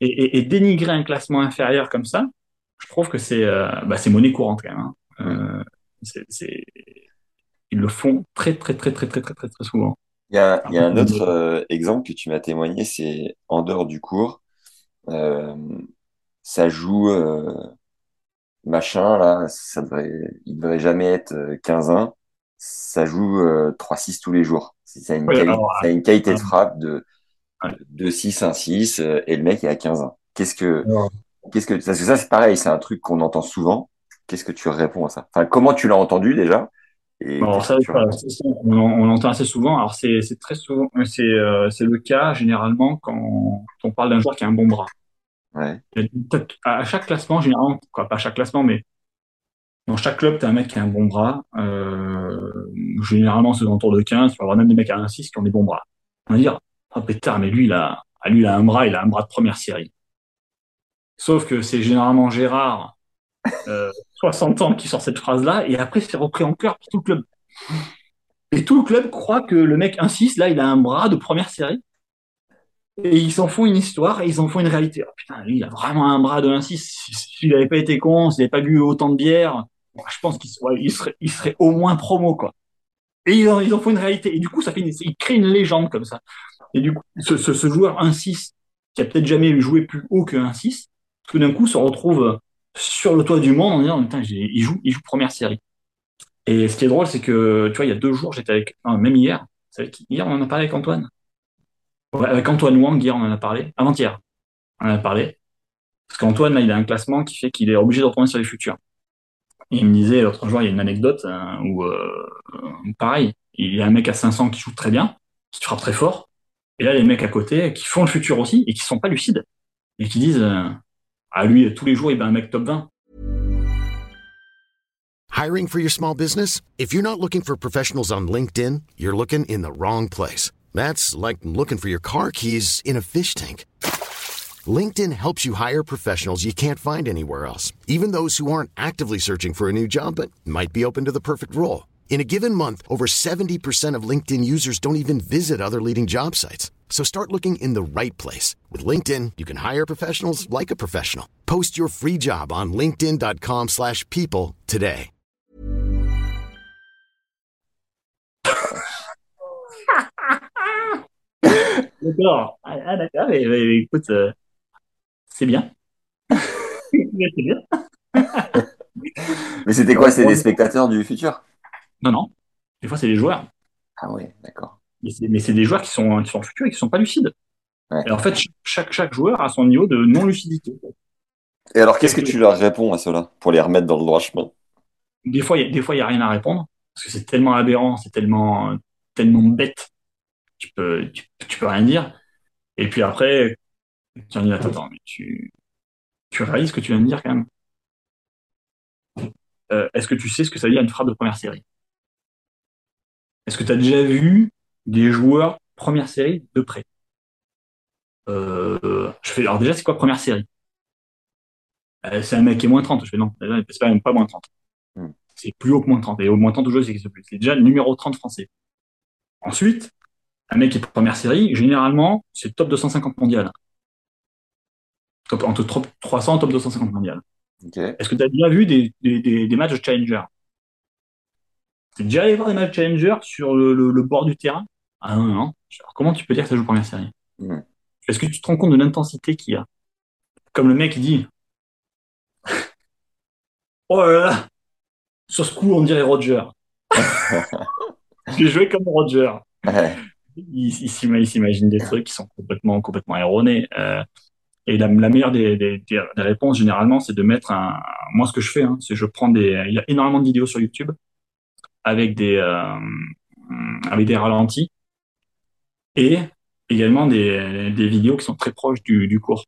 Et, dénigrer un classement inférieur comme ça, je trouve que c'est euh, bah, monnaie courante quand même. Hein. Euh, ils le font très très très très très très, très souvent. Il y a, il y a un autre euh, exemple que tu m'as témoigné, c'est en dehors du cours, euh, ça joue euh, machin là, ça devrait, il devrait jamais être 15-1, ça joue 3-6 tous les jours. Ça a une, Oui, quali- alors, ça a une qualité de frappe de Ouais. 2-6, 1-6 euh, et le mec est à 15-1. Qu'est-ce que, qu'est-ce que, parce que ça c'est pareil, c'est un truc qu'on entend souvent. Qu'est-ce que tu réponds à ça? Enfin, comment tu l'as entendu déjà? Et ça, on, on l'entend assez souvent. Alors c'est c'est très souvent, c'est euh, c'est le cas généralement quand on parle d'un joueur qui a un bon bras. Ouais, À chaque classement, généralement, quoi, pas à chaque classement, mais dans chaque club, tu as un mec qui a un bon bras. Euh, généralement, c'est aux alentours de 15. Tu vas avoir même des mecs à 1-6 qui ont des bons bras. On va dire, oh pétard, mais lui, il a, ah, lui, il a un bras, il a un bras de première série. Sauf que c'est généralement Gérard, euh, 60 ans, qui sort cette phrase-là, et après, c'est repris en cœur par tout le club. Et tout le club croit que le mec 1-6, là, il a un bras de première série. Et ils s'en font une histoire et ils en font une réalité. Oh, putain, lui, il a vraiment un bras de 1-6. S'il n'avait pas été con, s'il n'avait pas bu autant de bière, bon, je pense qu'il serait, au moins promo, quoi. Et ils en, ils font une réalité. Et du coup, ça fait une, il crée une légende comme ça. Et du coup, ce, ce, ce joueur 1-6, qui a peut-être jamais joué plus haut que 1-6, tout d'un coup se retrouve sur le toit du monde en disant, putain, il joue, il joue première série. Et ce qui est drôle, c'est que, tu vois, il y a deux jours, j'étais avec, non, même hier, hier, on en a parlé avec Antoine. Ouais, avec Antoine Wang, hier, on en a parlé. Avant-hier, on en a parlé. Parce qu'Antoine, là, il a un classement qui fait qu'il est obligé de retourner sur les futurs. Et il me disait, l'autre jour, il y a une anecdote hein, où, euh, pareil, il y a un mec à 500 qui joue très bien, qui frappe très fort. Et là, les mecs à côté qui font le futur aussi et qui sont pas lucides. Et qui disent, euh, ah, lui, tous les jours, il bat un mec top 20. Hiring for your small business? If you're not looking for professionals on LinkedIn, you're looking in the wrong place. That's like looking for your car keys in a fish tank. LinkedIn helps you hire professionals you can't find anywhere else, even those who aren't actively searching for a new job but might be open to the perfect role. In a given month, over 70% of LinkedIn users don't even visit other leading job sites. So start looking in the right place. With LinkedIn, you can hire professionals like a professional. Post your free job on linkedin.com/people slash people today. [laughs] D'accord. Ah, ah, d'accord. Mais, mais, écoute, euh, c'est bien. [laughs] C'est bien. Mais c'était quoi? C'était des spectateurs du futur? Non, non. Des fois, c'est des joueurs. Ah ouais, d'accord. Mais c'est des joueurs qui sont, qui sont futurs et qui sont pas lucides. Ouais. Et en fait, chaque, chaque joueur a son niveau de non-lucidité. Et alors, qu'est-ce que tu leur réponds à cela pour les remettre dans le droit chemin? Des fois, il y a, des fois, il y a rien à répondre parce que c'est tellement aberrant, c'est tellement, tellement bête. Tu peux, tu, tu peux rien dire. Et puis après, tu attends, attends, mais tu, tu réalises ce que tu viens de dire quand même. Euh, est-ce que tu sais ce que ça veut dire une frappe de première série? Est-ce que tu as déjà vu des joueurs première série de près? Euh, je fais, alors déjà, c'est quoi première série? Euh, c'est un mec qui est moins 30. Je fais non, c'est pas même pas moins 30. Hmm. C'est plus haut que moins 30. Et au moins 30 toujours, c'est plus. C'est déjà le numéro 30 français. Ensuite, un mec qui est première série, généralement, c'est top 250 mondial. Top, entre top 300 et top 250 mondial. Ok. Est-ce que tu as déjà vu des, des, des, des matchs de challenger? T'es déjà allé voir des matchs challenger sur le, le, le bord du terrain? Ah non, non. Alors, comment tu peux dire que ça joue première série? Est-ce que tu te rends compte de l'intensité qu'il y a? Comme le mec, il dit, [laughs] oh là là, sur ce coup, on dirait Roger. [laughs] J'ai joué comme Roger. Ouais. ils s'imaginent des trucs qui sont complètement, complètement erronés. Euh, et la, la meilleure des, des, des, réponses, généralement, c'est de mettre un. Moi, ce que je fais, hein, c'est je prends des. Il y a énormément de vidéos sur YouTube avec des euh, avec des ralentis et également des, des vidéos qui sont très proches du, du cours.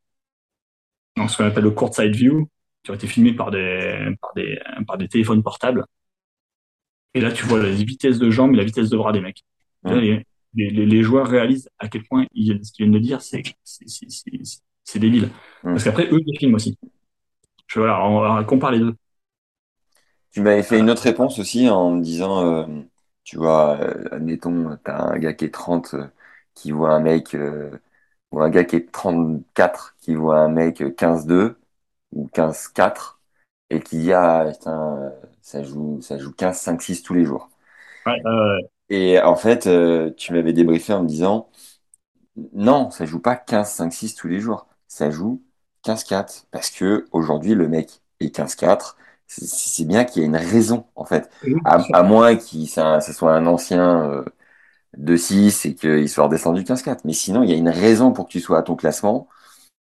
Donc, ce qu'on appelle le court side view, qui ont été filmés par des par des par des téléphones portables. Et là, tu vois la vitesse de jambes et la vitesse de bras des mecs. les, les, les, joueurs réalisent à quel point ils, ce qu'ils viennent de dire, c'est c'est débile. Parce qu'après, eux, ils filment aussi. Je, voilà, on, compare les deux. Tu m'avais fait une autre réponse aussi en me disant, euh, tu vois, euh, admettons, tu as un gars qui est 30 euh, qui voit un mec, euh, ou un gars qui est 34 qui voit un mec 15-2 ou 15-4 et qui dit, ah, putain, ça joue, ça joue 15-5-6 tous les jours. Ouais, et en fait, tu m'avais débriefé en me disant, non, ça joue pas 15-5-6 tous les jours ça joue 15-4. Parce que aujourd'hui, le mec est 15-4. C'est bien qu'il y ait une raison, en fait. À, moins que ça, soit un ancien euh, de 6 et qu'il soit redescendu 15-4. Mais sinon, il y a une raison pour que tu sois à ton classement.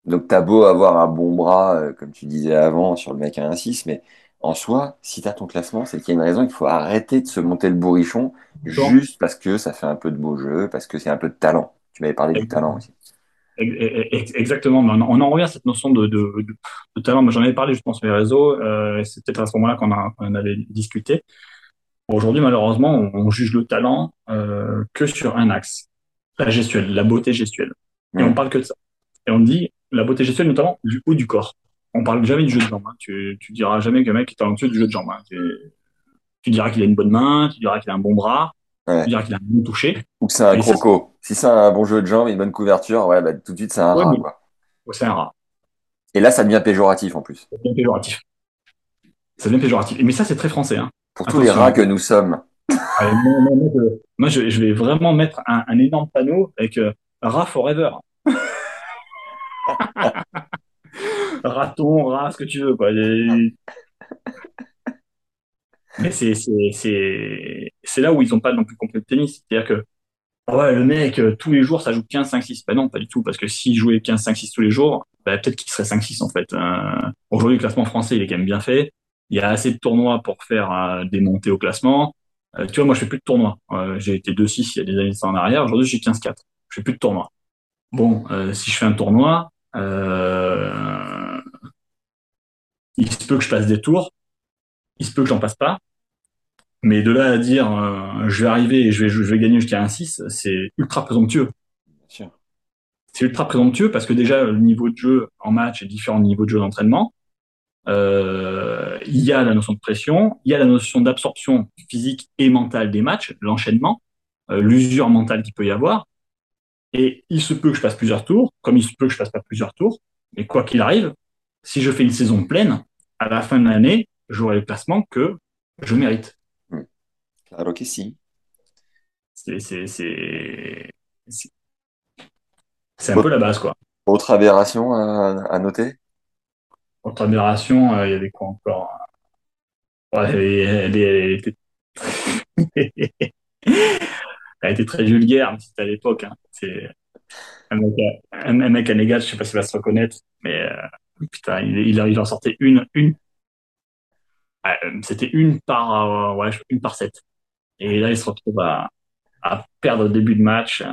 Donc, t'as beau avoir un bon bras, euh, comme tu disais avant, sur le mec à 1-6, mais en soi, si tu as ton classement, c'est qu'il y a une raison qu'il faut arrêter de se monter le bourrichon juste parce que ça fait un peu de beau jeu, parce que c'est un peu de talent. Tu m'avais parlé du talent aussi. Exactement. On en revient à cette notion de, de, de, talent. Moi, j'en avais parlé, je pense, sur les réseaux. Euh, c'est peut-être à ce moment-là qu'on en avait discuté. Aujourd'hui, malheureusement, on, juge le talent euh, que sur un axe, la gestuelle, la beauté gestuelle. Et on parle que de ça. Et on dit la beauté gestuelle, notamment du haut du corps. On parle jamais du jeu de jambes. Hein. Tu, tu diras jamais qu'un mec est talentueux du jeu de jambes. Hein. Tu, tu diras qu'il a une bonne main, tu diras qu'il a un bon bras, Ouais. dire qu'il a un bon touché. Ou que c'est un croco. Si c'est un bon jeu de jambes une bonne couverture, ouais, bah, tout de suite, c'est un rat. C'est un rat. Et là, ça devient péjoratif en plus. Ça devient péjoratif. Ça devient péjoratif. Mais ça, c'est très français. Hein. Pour tous les rats que nous sommes. [laughs] moi, je, vais vraiment mettre un, énorme panneau avec euh, rat forever. [laughs] Raton, rat, ce que tu veux. Quoi. Mais c'est, là où ils ont pas non plus compris le tennis. C'est-à-dire que, ah ouais, le mec, euh, tous les jours, ça joue 15, 5, 6. Ben non, pas du tout. Parce que s'il jouait 15, 5, 6 tous les jours, ben peut-être qu'il serait 5, 6, en fait. Euh, aujourd'hui, le classement français, il est quand même bien fait. Il y a assez de tournois pour faire euh, des montées au classement. Euh, tu vois, moi, je fais plus de tournois. j'ai été 2-6 il y a des années en arrière. Aujourd'hui, j'ai 15-4. Je fais plus de tournois. Bon, si je fais un tournoi, il se peut que je passe des tours. Il se peut que j'en passe pas. Mais de là à dire euh, je vais arriver et je vais, je vais gagner jusqu'à un 6, c'est ultra présomptueux. C'est ultra présomptueux parce que déjà le niveau de jeu en match est différent du niveau de jeu d'entraînement. Euh, il y a la notion de pression, il y a la notion d'absorption physique et mentale des matchs, l'enchaînement, euh, l'usure mentale qu'il peut y avoir. Et il se peut que je passe plusieurs tours, comme il se peut que je passe pas plusieurs tours. Mais quoi qu'il arrive, si je fais une saison pleine, à la fin de l'année, j'aurai le placement que je mérite. Claro que si. C'est un peu la base, quoi. Autre aberration à, noter? Autre aberration, euh, il y avait quoi encore ouais, elle, était... [laughs] était... très vulgaire, mais c'était à l'époque. Hein. Un mec, à Négat, je sais pas s'il va se reconnaître, mais euh, putain, il, en sortait une, une. Euh, c'était une par, ouais, une par sept. Et là, il se retrouve à, perdre le début de match.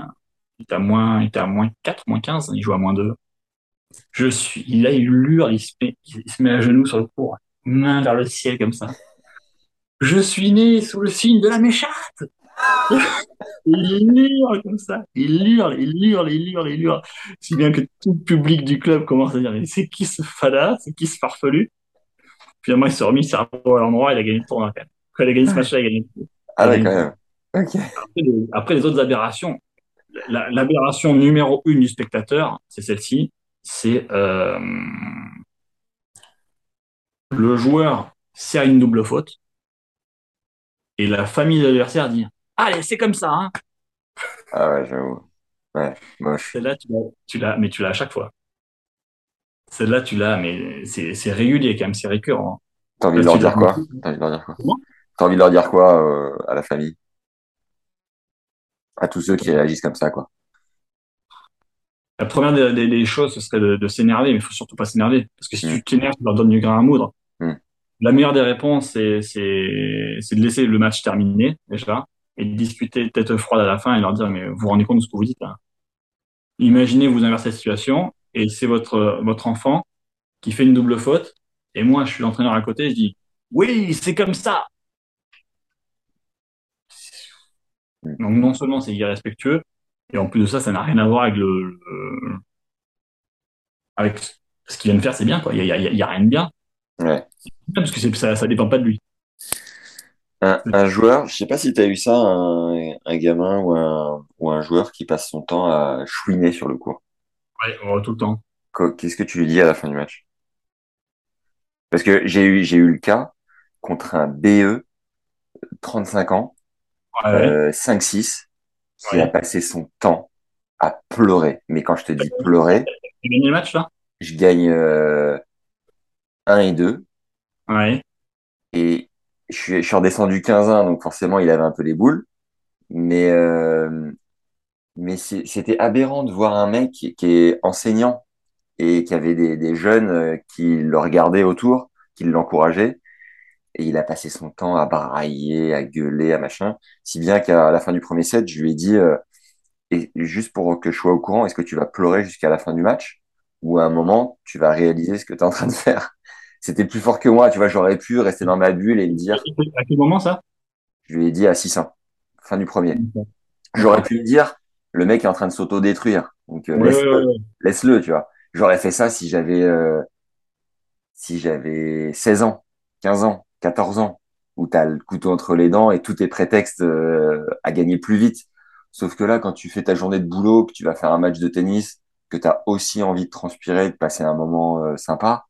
Il est à moins, était à moins 4, moins 15, il joue à moins 2. Je suis, là, il hurle, il se met, il se met à genoux sur le cours, main vers le ciel comme ça. Je suis né sous le signe de la méchate. [laughs] il hurle comme ça. Il hurle, il hurle, il hurle, il hurle. Si bien que tout le public du club commence à dire, c'est qui ce fada? C'est qui ce farfelu? Finalement, il s'est remis à l'endroit, il a gagné le tournoi quand même. Quand il a gagné ce match-là, il a gagné le ah ouais, quand même. Après, les, autres aberrations, l'aberration numéro une du spectateur, c'est celle-ci, c'est euh, le joueur sert une double faute et la famille de l'adversaire dit Allez, c'est comme ça. Hein. Ah ouais, j'avoue. Ouais, moche. Celle-là, tu l'as, mais tu l'as à chaque fois. Celle-là, tu l'as, mais c'est régulier quand même, c'est récurrent. T'as envie, de leur dire quoi T'as envie de leur dire quoi T'as envie de leur dire quoi euh, à la famille? À tous ceux qui réagissent comme ça, quoi. La première des, des, choses, ce serait de, de s'énerver, mais il faut surtout pas s'énerver. Parce que si Mm. tu t'énerves, tu leur donnes du grain à moudre. Mm. La meilleure des réponses, c'est, c'est, c'est de laisser le match terminer, déjà, et de discuter tête froide à la fin et leur dire, mais vous vous rendez compte de ce que vous dites, là? Imaginez, vous inversez la situation, et c'est votre, votre enfant qui fait une double faute, et moi, je suis l'entraîneur à côté, je dis, oui, c'est comme ça! Mm. Donc, non seulement c'est irrespectueux, et en plus de ça, ça n'a rien à voir avec le, le- avec ce qu'il vient de faire, c'est bien, quoi. Il y a, y a- il y a rien de bien. Ouais. Parce que ça, ça dépend pas de lui. Un, un joueur, je sais pas si tu as eu ça, un, un gamin ou un, ou un joueur qui passe son temps à chouiner sur le court. Ouais, oh, tout le temps. Qu- Qu'est-ce que tu lui dis à la fin du match? Parce que j'ai eu, j'ai eu le cas contre un BE, 35 ans, Ouais, ouais. euh, 5-6, qui Ouais. a passé son temps à pleurer. Mais quand je te dis pleurer, Tu as gagné le match, là? je gagne euh, 1 et 2 Ouais. et je suis, je suis redescendu 15-1, donc forcément il avait un peu les boules. Mais, euh, mais c'était aberrant de voir un mec qui, qui est enseignant et qui avait des, des jeunes euh, qui le regardaient autour, qui l'encourageaient. Et il a passé son temps à brailler, à gueuler, à machin. Si bien qu'à la fin du premier set, je lui ai dit, euh, et juste pour que je sois au courant, est-ce que tu vas pleurer jusqu'à la fin du match? Ou à un moment, tu vas réaliser ce que tu es en train de faire? [laughs] C'était plus fort que moi, tu vois, j'aurais pu rester dans ma bulle et me dire, À quel moment, ça? je lui ai dit à 600, fin du premier. J'aurais pu me dire, le mec est en train de s'auto-détruire. Donc, euh, Ouais, laisse-le, ouais, ouais. laisse-le, tu vois. J'aurais fait ça si j'avais, euh, si j'avais 16 ans, 15 ans, 14 ans, où t'as le couteau entre les dents et tout est prétexte euh, à gagner plus vite. Sauf que là, quand tu fais ta journée de boulot, tu vas faire un match de tennis, que tu as aussi envie de transpirer, de passer un moment euh, sympa,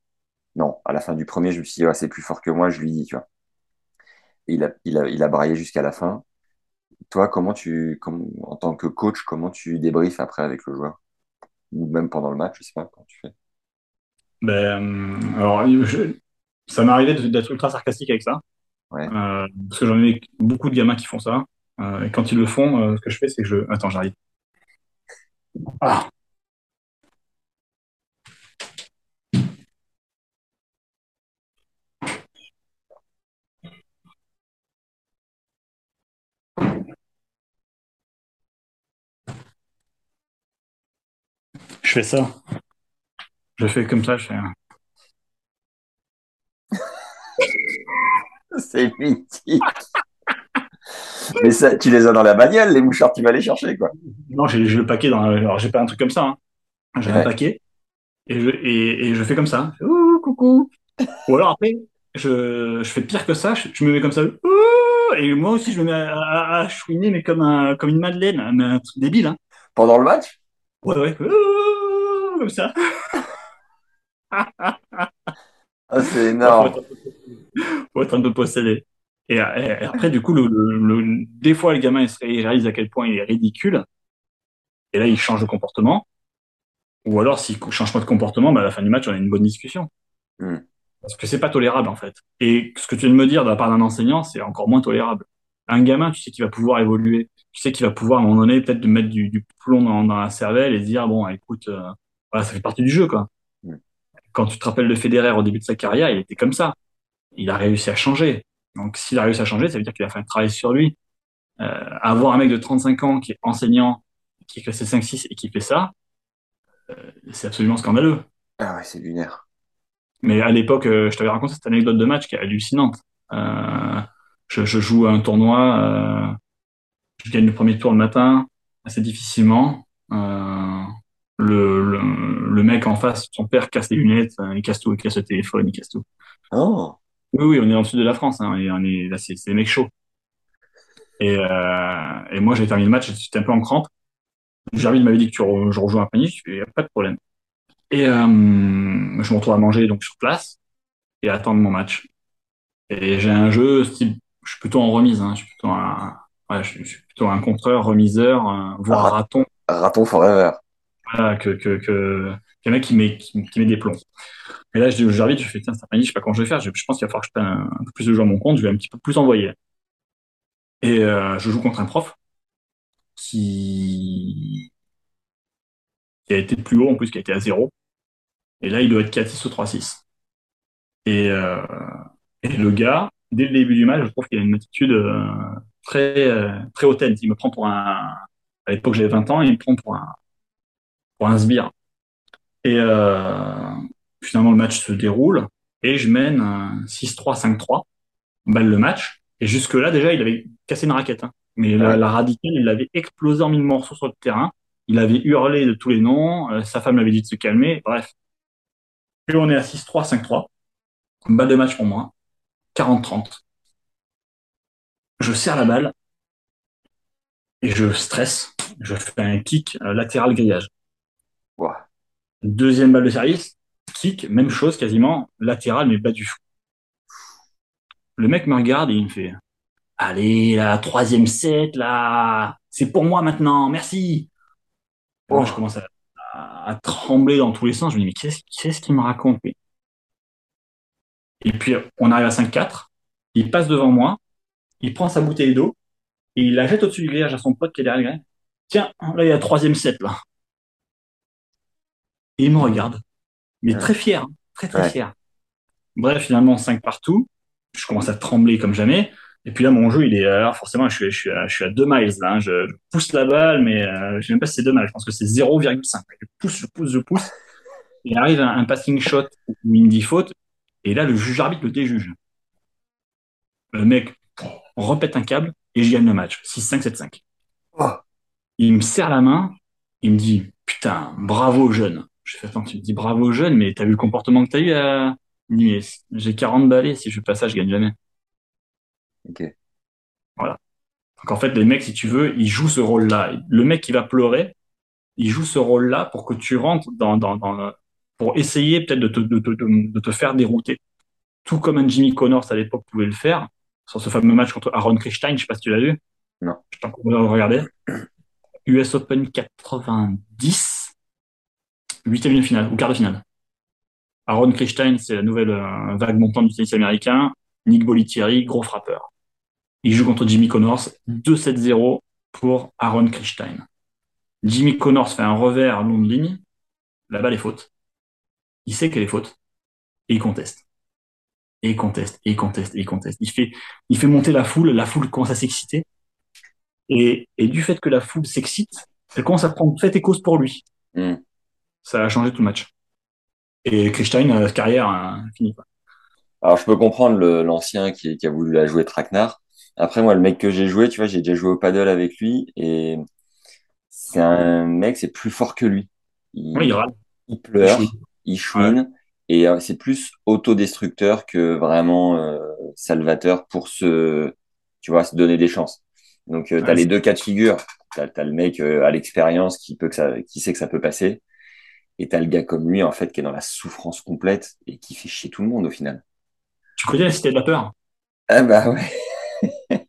non, à la fin du premier, je me suis dit, c'est plus fort que moi, je lui dis, tu vois. Il a, il a, il a braillé jusqu'à la fin. Toi, comment tu, en tant que coach, comment tu débriefes après avec le joueur? Ou même pendant le match, je sais pas, comment tu fais? Ben, euh, alors, ça m'est arrivé d'être ultra sarcastique avec ça. Ouais. Euh, parce que j'en ai beaucoup de gamins qui font ça. Euh, et quand ils le font, euh, ce que je fais, c'est que je... Attends, j'arrive. Ah, je fais ça. Je fais comme ça, je fais... [laughs] C'est mythique. Mais ça, tu les as dans la bagnole, les mouchards, tu vas les chercher, quoi. Non, j'ai le paquet dans... Alors, j'ai pas un truc comme ça, hein. J'ai un paquet. Et je, et, et je fais comme ça. Je fais, Ouh, coucou. Ou alors après, je, je fais pire que ça. Je, je me mets comme ça. Ouh, et moi aussi, je me mets à, à, à chouiner, mais comme, un, comme une madeleine. Un, un truc débile, hein. Pendant le match? Ouais, ouais. Ouh, comme ça. Ah, c'est énorme. [laughs] faut être un peu possédé. Et, et- après, du coup, le, le- le- des fois, le gamin, il, se ré- il réalise à quel point il est ridicule. Et là, il change de comportement. Ou alors, s'il ne change pas de comportement, bah, à la fin du match, on a une bonne discussion. Hmm. Parce que c'est pas tolérable, en fait. Et ce que tu viens de me dire de la part d'un enseignant, c'est encore moins tolérable. Un gamin, tu sais qu'il va pouvoir évoluer. Tu sais qu'il va pouvoir, à un moment donné, peut-être de mettre du, du plomb dans, dans la cervelle et se dire, bon, écoute, euh, voilà, ça fait partie du jeu, quoi. Hmm. Quand tu te rappelles de Federer au début de sa carrière, il était comme ça. Il a réussi à changer. Donc, s'il a réussi à changer, ça veut dire qu'il a fait un travail sur lui. Euh, avoir un mec de 35 ans qui est enseignant, qui est classé 5-6 et qui fait ça, euh, c'est absolument scandaleux. Ah ouais, c'est lunaire. Mais à l'époque, euh, je t'avais raconté cette anecdote de match qui est hallucinante. Je, je joue à un tournoi, je gagne le premier tour le matin, assez difficilement. Le, le, le mec en face, son père casse les lunettes, il casse tout, il casse le téléphone, il casse tout. Oh, Oui, oui, on est dans le sud de la France, hein, et on est, là, c'est des mecs chauds. Et, euh, et moi, j'ai terminé le match, j'étais un peu en crampe. Jarvis m'avait dit que tu re- je rejoins un panier, je fais, pas de problème. Et euh, je me retrouve à manger donc sur place et à attendre mon match. Et j'ai un jeu, style, je suis plutôt en remise, hein, je suis plutôt un, ouais, je, suis je suis plutôt un contreur, remiseur, voire Ah. raton, raton forever. voilà, que, que, que, qu'un mec qui met, qui, met des plombs. Et là, je dis au je fais, tiens, après-midi, je sais pas comment je vais faire, je, pense qu'il va falloir que je prenne un, peu plus de jeux à mon compte, je vais un petit peu plus envoyer. Et euh, je joue contre un prof, qui, a été plus haut, en plus, qui a été à 0. Et là, il doit être 4-6 ou 3-6. Et, euh, et le gars, dès le début du match, je trouve qu'il a une attitude euh, très, très hautaine. Il me prend pour un, à l'époque, j'avais 20 ans, il me prend pour un, pour un sbire. Et euh, finalement, le match se déroule et je mène 6-3, 5-3, balle le match. Et jusque-là, déjà, il avait cassé une raquette. Hein. Mais la, la, radicale, il l'avait explosé en mille morceaux sur le terrain. Il avait hurlé de tous les noms. Euh, sa femme l'avait dit de se calmer. Bref. Puis on est à 6-3, 5-3. Balle de match pour moi. 40-30. Je serre la balle et je stresse. Je fais un kick euh, latéral grillage. Wow. Deuxième balle de service, kick, même chose quasiment, latéral mais bas du fou. Le mec me regarde et il me fait Allez, la troisième set, là, c'est pour moi maintenant, merci. Moi, je commence à, à, à, trembler dans tous les sens. Je me dis, mais qu'est-ce qu'il me raconte Et puis, on arrive à 5-4. Il passe devant moi. Il prend sa bouteille d'eau et il la jette au-dessus du grillage à son pote qui est derrière le Tiens, là, il y a la troisième set, là. Et il me regarde. Mais très fier, hein, très, très Ouais. fier. Bref, finalement, 5 partout. Je commence à trembler comme jamais. Et puis là, mon jeu, il est, alors forcément, je suis, je suis à, je suis à 2 miles, là. hein. Je, je pousse la balle, mais euh, je sais même pas si c'est 2 miles. Je pense que c'est 0,5. Je pousse, je pousse, je pousse. Il arrive un, un passing shot où il me dit faute. Et là, le juge arbitre le déjuge. Le mec repète un câble et je gagne le match. 6-5, 7-5. Oh. Il me serre la main. Il me dit, putain, bravo, jeune. Je fais, attends, tu me dis bravo, jeune, mais t'as vu le comportement que t'as eu à... J'ai 40 balais. Si je fais pas ça, je gagne jamais. Ok. Donc en fait, les mecs, si tu veux, ils jouent ce rôle-là. Le mec qui va pleurer, il joue ce rôle-là pour que tu rentres dans, dans, dans pour essayer peut-être de te, de, de te faire dérouter. Tout comme un Jimmy Connors à l'époque pouvait le faire sur ce fameux match contre Aaron Kristein. Je sais pas si tu l'as vu. Non. Je t'encourage à le regarder. [clears throat] US Open 90, huitième de finale ou quart de finale. Aaron Kristein, c'est la nouvelle euh, vague montante du tennis américain. Nick Bollettieri, gros frappeur. Il joue contre Jimmy Connors, 2-7-0 pour Aaron Kristein. Jimmy Connors fait un revers long de ligne, la balle est faute. Il sait qu'elle est faute et il conteste. Et il conteste, et il conteste, et il conteste. Il fait, il fait monter la foule, la foule commence à s'exciter. Et, du fait que la foule s'excite, elle commence à prendre fait et cause pour lui. Hmm. Ça a changé tout le match. Et Kristein, euh, carrière hein, finie. Quoi. Alors, je peux comprendre l'ancien qui, qui a voulu la jouer traquenard. Après, moi, le mec que j'ai joué, tu vois, j'ai déjà joué au paddle avec lui et c'est un mec, c'est plus fort que lui. Il, Oui, il râle. il pleure, chouine. il chouine et euh, c'est plus autodestructeur que vraiment euh, salvateur pour se, tu vois, se donner des chances. Donc, euh, t'as Ouais, les deux cas de figure. T'as, t'as le mec euh, à l'expérience qui peut que ça, qui sait que ça peut passer. Et t'as le gars comme lui, en fait, qui est dans la souffrance complète et qui fait chier tout le monde au final. Tu connais la Cité de la Peur Ah bah ouais. [laughs]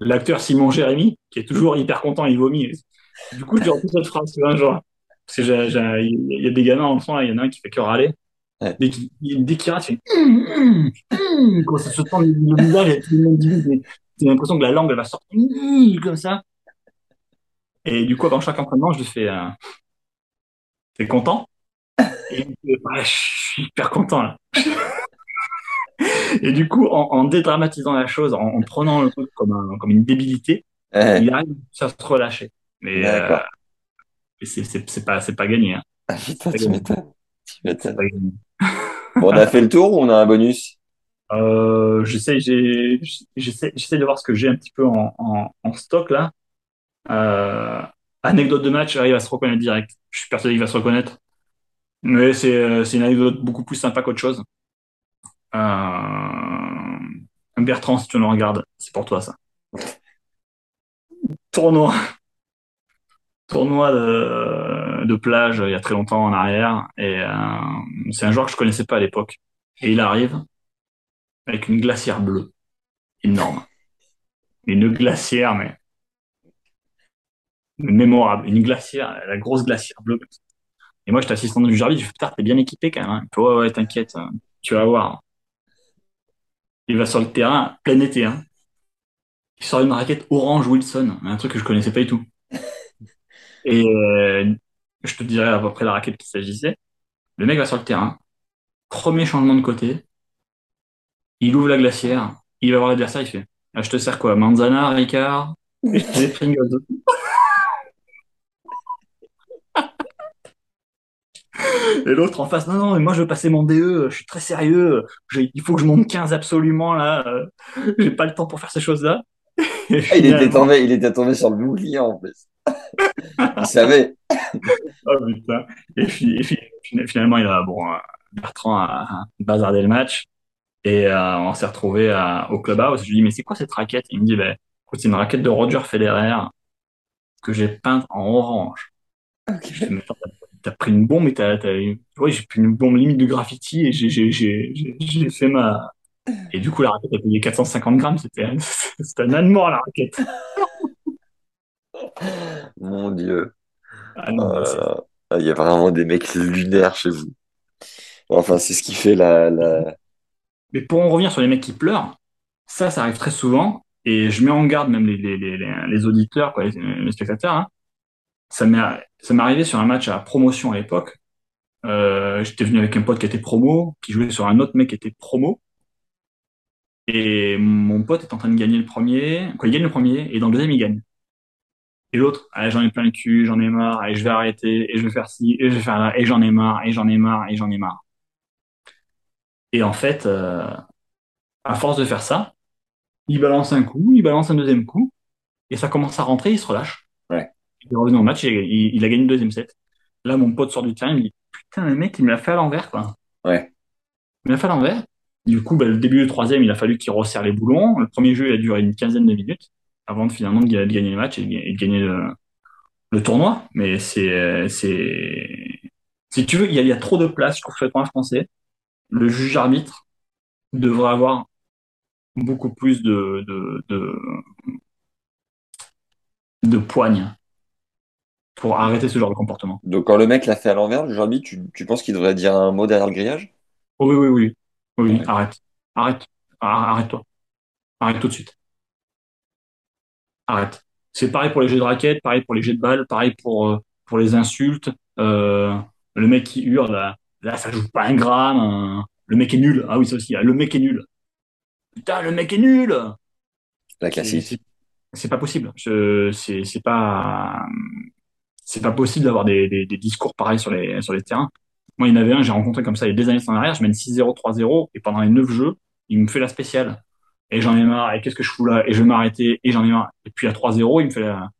L'acteur Simon Jérémy, qui est toujours hyper content, il vomit. Du coup, j'ai repris cette phrase, tu vois, genre. Parce que il y a des gamins en fond, il y en a un qui fait que râler. Ouais. Dès qu'il qu'il rate, il fait hum, hum, hum Quand ça se tend le visage, et tout le monde dit, j'ai l'impression que la langue, elle va sortir comme ça. Et du coup, avant chaque entraînement, je lui fais euh, T'es content? Et je suis hyper content, là. [laughs] Et du coup, en, en dédramatisant la chose, en, en prenant le truc comme, un- comme une débilité, Ouais. il arrive à se relâcher. Mais euh, c'est pas, gagné. Hein. Ah, putain, tu m'étonnes. [laughs] On a fait le tour ou on a un bonus? Euh, j'essaie, j'ai- j'essaie, j'essaie de voir ce que j'ai un petit peu en, en, en stock là. Euh, anecdote de match, il va se reconnaître direct. Je suis persuadé qu'il va se reconnaître. Mais c'est euh, une anecdote beaucoup plus sympa qu'autre chose. Euh, Bertrand, si tu nous regardes, c'est pour toi ça. Tournoi. Tournoi de, de plage il y a très longtemps en arrière. Et euh, c'est un joueur que je connaissais pas à l'époque. Et il arrive avec une glacière bleue. Énorme. Une glacière, mais mémorable. Une glacière, la grosse glacière bleue. Et moi, j'étais assistant du jardin, je fais, putain, t'es bien équipé quand même. Hein. Ouais, ouais, t'inquiète, hein. tu vas voir. Il va sur le terrain, plein été. Hein. Il sort une raquette orange Wilson, un truc que je connaissais pas du tout. [laughs] Et euh, je te dirai à peu près la raquette qu'il s'agissait. Le mec va sur le terrain, premier changement de côté, il ouvre la glacière, il va voir l'adversaire, il fait ah, Je te sers quoi Manzana, Ricard [laughs] Des Pringles. [laughs] Et l'autre en face, non, non, mais moi je veux passer mon DE, je suis très sérieux, il faut que je monte 15 absolument là, euh, [laughs] j'ai pas le temps pour faire ces choses-là. Ah, il, était tombé, il était tombé sur le bouclier en plus. [laughs] il savait. oh, putain. Et, puis, finalement, il a, bon, euh, Bertrand a, bazardé le match et euh, on s'est retrouvé au clubhouse. Je lui dis, mais c'est quoi cette raquette? Il me dit, bah, c'est une raquette de Roger Federer que j'ai peinte en orange. Okay t'as pris une bombe et t'as, t'as ouais, j'ai pris une bombe limite de graffiti et j'ai, j'ai, j'ai, j'ai fait ma, et du coup, la raquette a payé 450 grammes, c'était, [laughs] c'était un âne mort, la raquette. [laughs] Mon dieu. Ah ah, il y a vraiment des mecs lunaires chez vous. Enfin, c'est ce qui fait la, la... Mais pour en revenir sur les mecs qui pleurent, ça, ça arrive très souvent. Et je mets en garde même les, les, les, les auditeurs, quoi, les spectateurs. Hein. Ça m'est ça m'est arrivé sur un match à promotion à l'époque. Euh, J'étais venu avec un pote qui était promo, qui jouait sur un autre mec qui était promo. Et mon pote est en train de gagner le premier. Quoi, il gagne le premier, et dans le deuxième, il gagne. Et l'autre, ah, j'en ai plein le cul, j'en ai marre, et je vais arrêter, et je vais faire ci, et je vais faire là, et j'en ai marre, et j'en ai marre, et j'en ai marre. Et en fait, euh, à force de faire ça, il balance un coup, il balance un deuxième coup, et ça commence à rentrer, il se relâche. Il est revenu au match, et il, a gagné le deuxième set. Là, mon pote sort du terrain, il me dit, putain, le mec, il me l'a fait à l'envers, quoi. Ouais. Il me l'a fait à l'envers. Du coup, bah, le début du troisième, il a fallu qu'il resserre les boulons. Le premier jeu, il a duré une quinzaine de minutes avant de finalement de, gagner le match et de, gagner le, tournoi. Mais c'est, si tu veux, il y a, trop de place, je trouve, sur le français. Le juge arbitre devrait avoir beaucoup plus de, de, de, de poigne pour arrêter ce genre de comportement. Donc quand le mec l'a fait à l'envers, le arbitre, tu, tu penses qu'il devrait dire un mot derrière le grillage? Oui, oui, oui. Oui, arrête. Arrête. Arrête-toi. Arrête tout de suite. Arrête. C'est pareil pour les jeux de raquettes, pareil pour les jets de balles, pareil pour, euh, pour les insultes. Euh, le mec qui hurle, là, là, ça joue pas un gramme. Hein. Le mec est nul. Ah oui, ça aussi. Le mec est nul. Putain, le mec est nul. La classique. C'est pas possible. C'est pas c'est pas possible d'avoir des, des, discours pareils sur les sur les terrains. Moi, il y en avait un, j'ai rencontré comme ça il y a des années en arrière, je mène 6-0, 3-0, et pendant les 9 jeux, il me fait la spéciale. Et j'en ai marre, et qu'est-ce que je fous là? Et je vais m'arrêter, et j'en ai marre. Et puis à 3-0, il me fait la...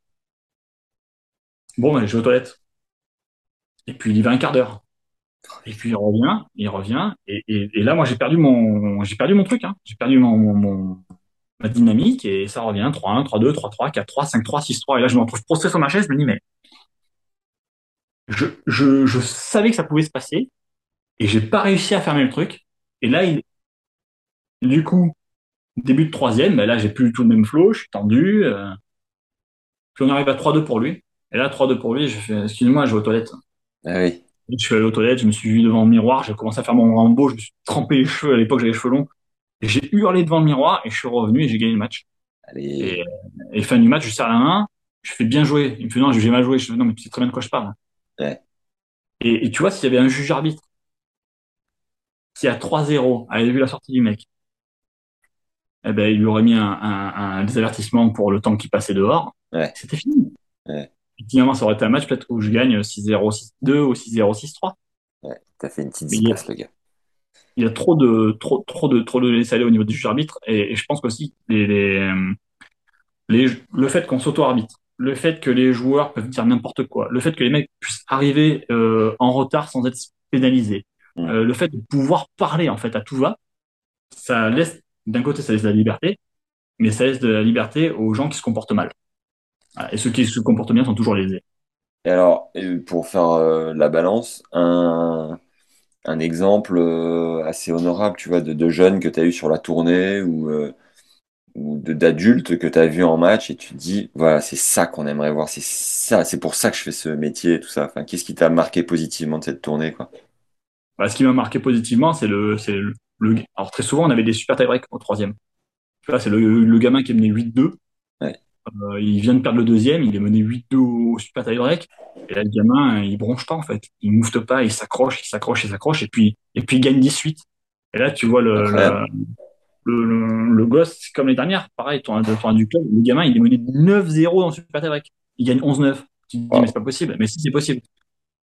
Bon, ben, je vais aux toilettes. Et puis il y va un quart d'heure. Et puis il revient, il revient, et, et, et là, moi, j'ai perdu mon, j'ai perdu mon truc, hein. J'ai perdu ma dynamique, et ça revient 3-1, 3-2, 3-3, 4-3, 5-3, 6-3. Et là, je me retrouve prostré sur ma chaise, je me dis, mais je, je, je savais que ça pouvait se passer, et j'ai pas réussi à fermer le truc. Et là, il, du coup, début de troisième, ben là, j'ai plus du tout le même flow, je suis tendu. Euh, puis on arrive à 3-2 pour lui. Et là, 3-2 pour lui, je fais, excuse-moi, je vais aux toilettes. Ah oui. Je suis allé aux toilettes, je me suis vu devant le miroir, j'ai commencé à faire mon Rambo, je me suis trempé les cheveux, à l'époque j'avais les cheveux longs. Et j'ai hurlé devant le miroir et je suis revenu et j'ai gagné le match. Allez. Et, fin du match, je serre la main, je fais bien jouer. Il me fait non, j'ai mal joué. Je fais non, mais tu sais très bien de quoi je parle. Ouais. Et, et, tu vois, s'il y avait un juge arbitre qui a 3-0 avait vu la sortie du mec, eh ben, il lui aurait mis un, un, un des avertissements pour le temps qui passait dehors. Ouais. C'était fini. Ouais. Finalement, ça aurait été un match peut-être où je gagne 6-0, 6-2 ou 6-0, 6-3. Ouais, t'as fait une petite zipasse, le gars. Il y a trop de, trop, trop de, trop de laisser aller au niveau du juge arbitre. Et, et je pense qu'aussi, les, les, les, le fait qu'on s'auto-arbitre, le fait que les joueurs peuvent dire n'importe quoi, le fait que les mecs puissent arriver euh, en retard sans être pénalisés, euh, le fait de pouvoir parler en fait à tout va, ça laisse d'un côté ça laisse de la liberté, mais ça laisse de la liberté aux gens qui se comportent mal. Et ceux qui se comportent bien sont toujours lésés. Et alors, pour faire euh, la balance, un, un exemple assez honorable, tu vois, de, de jeunes que tu as eu sur la tournée ou ou d'adultes que tu as vu en match et tu te dis, voilà, c'est ça qu'on aimerait voir, c'est ça, c'est pour ça que je fais ce métier, tout ça. Enfin, qu'est-ce qui t'a marqué positivement de cette tournée, quoi? Bah, Ce qui m'a marqué positivement, c'est le, c'est le, Alors, très souvent, on avait des super tie-break au troisième. Tu vois, c'est le, le gamin qui est mené 8-2. Ouais. Euh, il vient de perdre le deuxième, il est mené 8-2 au super tie break. Et là, le gamin, il bronche pas, en fait. Il moufte pas, il s'accroche, il s'accroche, il s'accroche, et puis, et puis il gagne 18. Et là, tu vois le, le, le, le, gosse, comme les dernières, pareil, tournoi, tournoi du club, le gamin, il est mené 9-0 dans le super tie break. Il gagne 11-9. Tu te dis, mais c'est pas possible. Mais si, c'est possible.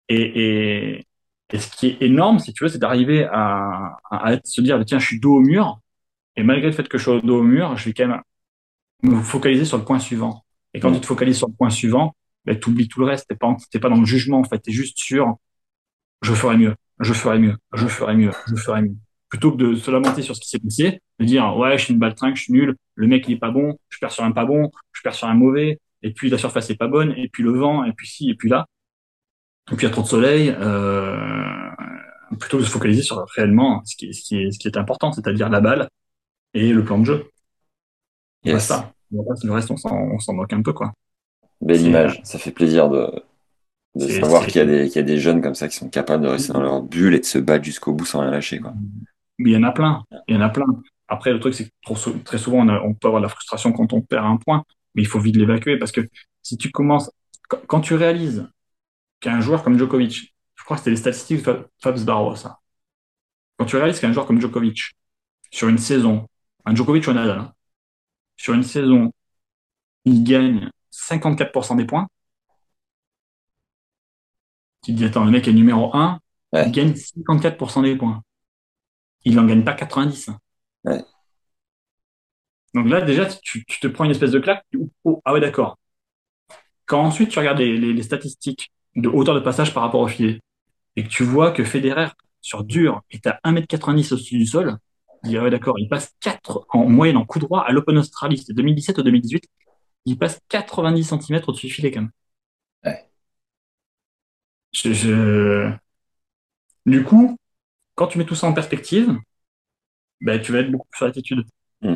Et, et, et, ce qui est énorme, si tu veux, c'est d'arriver à, à, se dire, tiens, je suis dos au mur, et malgré le fait que je sois dos au mur, je vais quand même me focaliser sur le point suivant. Et quand mm. tu te focalises sur le point suivant, ben, tu oublies tout le reste. T'es pas, t'es pas dans le jugement, en fait. T'es juste sur, je ferai mieux, je ferai mieux, je ferai mieux, je ferai mieux. Plutôt que de se lamenter sur ce qui s'est passé, de dire, ouais, je suis une balle trinque, je suis nul, le mec, il est pas bon, je perds sur un pas bon, je perds sur un mauvais, et puis la surface est pas bonne, et puis le vent, et puis ci, et puis là. Et puis il y a trop de soleil, euh, plutôt que de se focaliser sur réellement ce qui est, ce qui est, ce qui est important, c'est-à-dire la balle et le plan de jeu. Yes. ça. Le reste, on s'en moque un peu, quoi. Belle image. Ça fait plaisir de, de savoir qu'il y, a des, qu'il y a des jeunes comme ça qui sont capables de rester dans leur bulle et de se battre jusqu'au bout sans rien lâcher, quoi. Il y en a plein. Il y en a plein. Après, le truc, c'est que très souvent, on, on, peut avoir de la frustration quand on perd un point, mais il faut vite l'évacuer parce que si tu commences, quand tu réalises qu'un joueur comme Djokovic, je crois que c'était les statistiques de Fabs Barros, ça. Quand tu réalises qu'un joueur comme Djokovic, sur une saison, un Djokovic ou un Nadal, hein, sur une saison, il gagne 54% des points. Tu te dis, attends, le mec est numéro 1, il gagne 54% des points. Il n'en gagne pas 90. Donc là, déjà, tu, te prends une espèce de claque. Oh, ah ouais, d'accord. Quand ensuite tu regardes les, statistiques de hauteur de passage par rapport au filet et que tu vois que Federer, sur dur, est à 1m90 au-dessus du sol, il ah ouais, d'accord, il passe 4 en moyenne en coup droit à l'Open Australie, c'était 2017 ou 2018. Il passe 90 cm au-dessus du filet, quand même. Ouais. Je, Du coup, quand tu mets tout ça en perspective, ben, tu vas être beaucoup plus sur l'attitude. Hmm.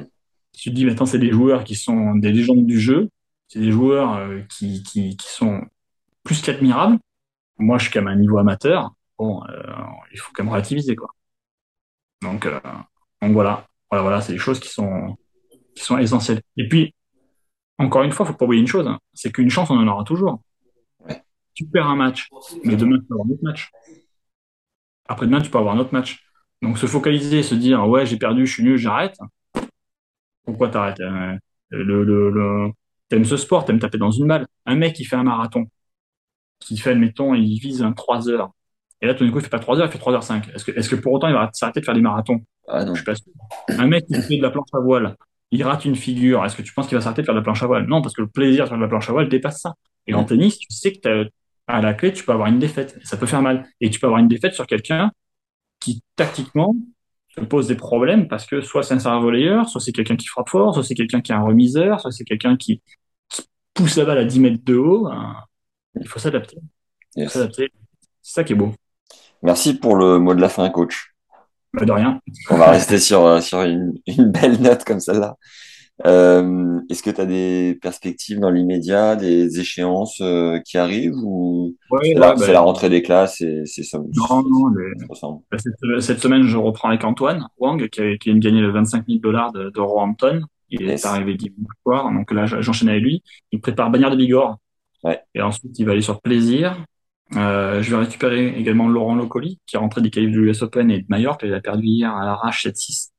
Tu te dis, maintenant, c'est des joueurs qui sont des légendes du jeu, c'est des joueurs euh, qui, qui, qui, sont plus qu'admirables. Moi, je suis quand même à un niveau amateur. Bon, euh, il faut quand même relativiser, quoi. Donc, euh, donc voilà, voilà, voilà, c'est des choses qui sont, qui sont essentielles. Et puis, encore une fois, il faut pas oublier une chose, hein, c'est qu'une chance, on en aura toujours. Tu perds un match, mais demain, tu peux avoir un autre match. Après-demain, tu peux avoir un autre match. Donc se focaliser, se dire, ouais, j'ai perdu, je suis nul, j'arrête. Pourquoi t'arrêtes? Euh, le, le, le... T'aimes ce sport, t'aimes taper dans une balle. Un mec qui fait un marathon, qui fait, admettons, il vise un 3 heures. Et là, tout d'un coup, il fait pas 3 heures, il fait 3 heures 5. Est-ce que, est-ce que pour autant, il va s'arrêter de faire des marathons? Ah non. Je suis pas sûr. Un mec qui fait de la planche à voile, il rate une figure. Est-ce que tu penses qu'il va s'arrêter de faire de la planche à voile? Non, parce que le plaisir de faire de la planche à voile dépasse ça. Et en tennis, tu sais que à la clé, tu peux avoir une défaite. Ça peut faire mal. Et tu peux avoir une défaite sur quelqu'un qui, tactiquement, te pose des problèmes parce que soit c'est un serveur volleyeur, soit c'est quelqu'un qui frappe fort, soit c'est quelqu'un qui est un remiseur, soit c'est quelqu'un qui, pousse la balle à 10 mètres de haut. Il faut s'adapter. C'est ça qui est beau. Merci pour le mot de la fin, coach. Bah, de rien. On va rester sur, euh, sur une, une belle note comme celle-là. Euh, Est-ce que tu as des perspectives dans l'immédiat, des échéances euh, qui arrivent ou c'est la, bah, la, rentrée des classes et c'est ça Non, non. Bah, cette, cette, semaine, je reprends avec Antoine Wang qui, a, qui vient de gagner le 25 000 dollars de, de Roehampton. Il est arrivé dimanche soir, donc là j'enchaîne avec lui. Il prépare Bagnères de Bigorre. Ouais. Et ensuite, il va aller sur Plaisir. Euh, je vais récupérer également Laurent Locoli, qui est rentré des qualifs de l'US Open et de Mallorca. Il a perdu hier à l'arrache 7-6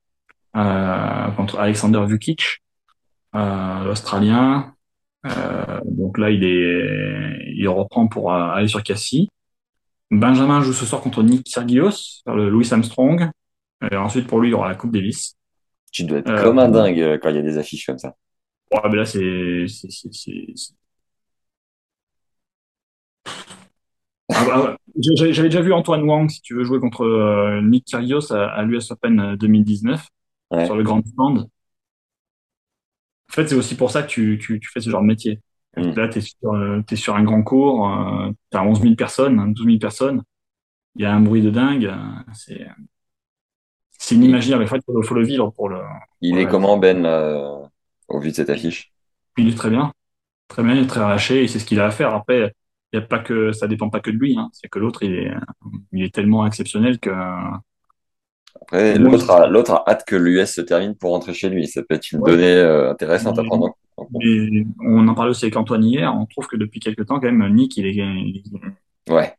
euh, contre Alexander Vukic, l'Australien. Euh, donc là, il est, il reprend pour euh, aller sur Cassie. Benjamin joue ce soir contre Nick Sergios, le Louis Armstrong. Et ensuite, pour lui, il y aura la Coupe Davis. Tu dois être comme un dingue quand il y a des affiches comme ça. Ouais, mais là, c'est, ah, bah, j'avais déjà vu Antoine Wang, si tu veux jouer contre euh, Nick Kyrgios à, l'US Open 2019 euh, sur le grand stand. En fait, c'est aussi pour ça que tu, tu, tu, fais ce genre de métier. Mm. Là, tu es, euh, es, sur un grand cours, euh, tu as 11 000 personnes, 12 000 personnes. Il y a un bruit de dingue. C'est c'est inimaginable. Il faut, faut, le vivre pour le. Il est comment, Ben, au vu de cette affiche? Il est très bien. Très bien, il est très relâché et c'est ce qu'il a à faire. Après, y a pas que ça dépend pas que de lui. Hein. C'est que l'autre, il est, il est tellement exceptionnel que Après, l'autre a, l'autre a hâte que l'US se termine pour rentrer chez lui. Ça peut être une donnée euh, intéressante à prendre en compte. on en parlait aussi avec Antoine hier. On trouve que depuis quelques temps, quand même, Nick, il est, il est, ouais.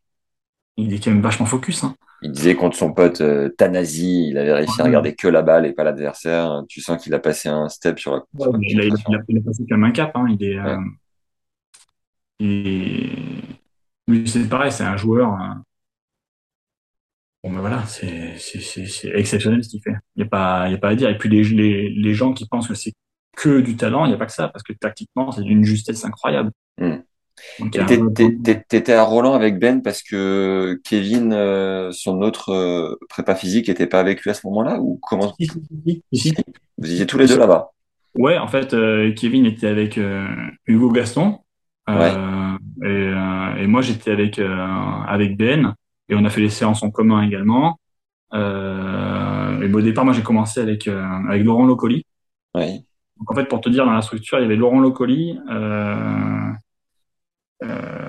il est quand même vachement focus. Hein. Il disait contre son pote euh, Tanasi, il avait réussi à regarder que la balle et pas l'adversaire. Tu sens qu'il a passé un step sur la. Ouais, il, a, il, a, il, a, passé quand même un cap. Hein. Il est. Ouais. Euh, et lui, c'est pareil, c'est un joueur. Hein. Bon, ben voilà, c'est exceptionnel ce qu'il fait. Il n'y a, pas, a pas à dire. Et puis les, les, les gens qui pensent que c'est que du talent, il n'y a pas que ça, parce que tactiquement, c'est d'une justesse incroyable. Mmh. T'étais à Roland avec Ben parce que Kevin, euh, son autre euh, prépa physique, était pas avec lui à ce moment-là ou comment? Si, si, si, Vous étiez tous les deux là-bas. Ouais, en fait, euh, Kevin était avec euh, Hugo Gaston ouais. et, et, moi j'étais avec avec Ben et on a fait les séances en commun également. et au départ, moi j'ai commencé avec avec Laurent Locoli. Ouais. Donc en fait, pour te dire, dans la structure, il y avait Laurent Locoli. Euh, euh,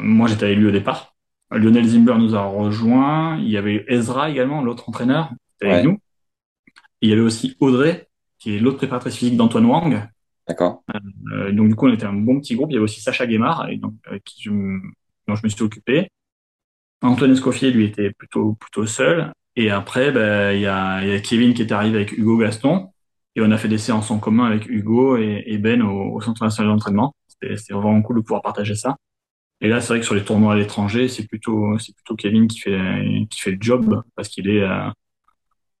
moi, j'étais avec lui au départ. Lionel Zimber nous a rejoint. Il y avait Ezra également, l'autre entraîneur, avec ouais. nous. Et il y avait aussi Audrey, qui est l'autre préparatrice physique d'Antoine Wang. D'accord. Euh, donc du coup, on était un bon petit groupe. Il y avait aussi Sacha Guémard, et donc avec qui je, dont je me suis occupé. Antoine Escoffier, lui, était plutôt plutôt seul. Et après, ben, il y, a, y a Kevin qui est arrivé avec Hugo Gaston. Et on a fait des séances en commun avec Hugo et, et Ben au, au Centre national d'entraînement. C'était vraiment cool de pouvoir partager ça. Et là, c'est vrai que sur les tournois à l'étranger, c'est plutôt, c'est plutôt Kevin qui fait, qui fait le job parce qu'il est, euh,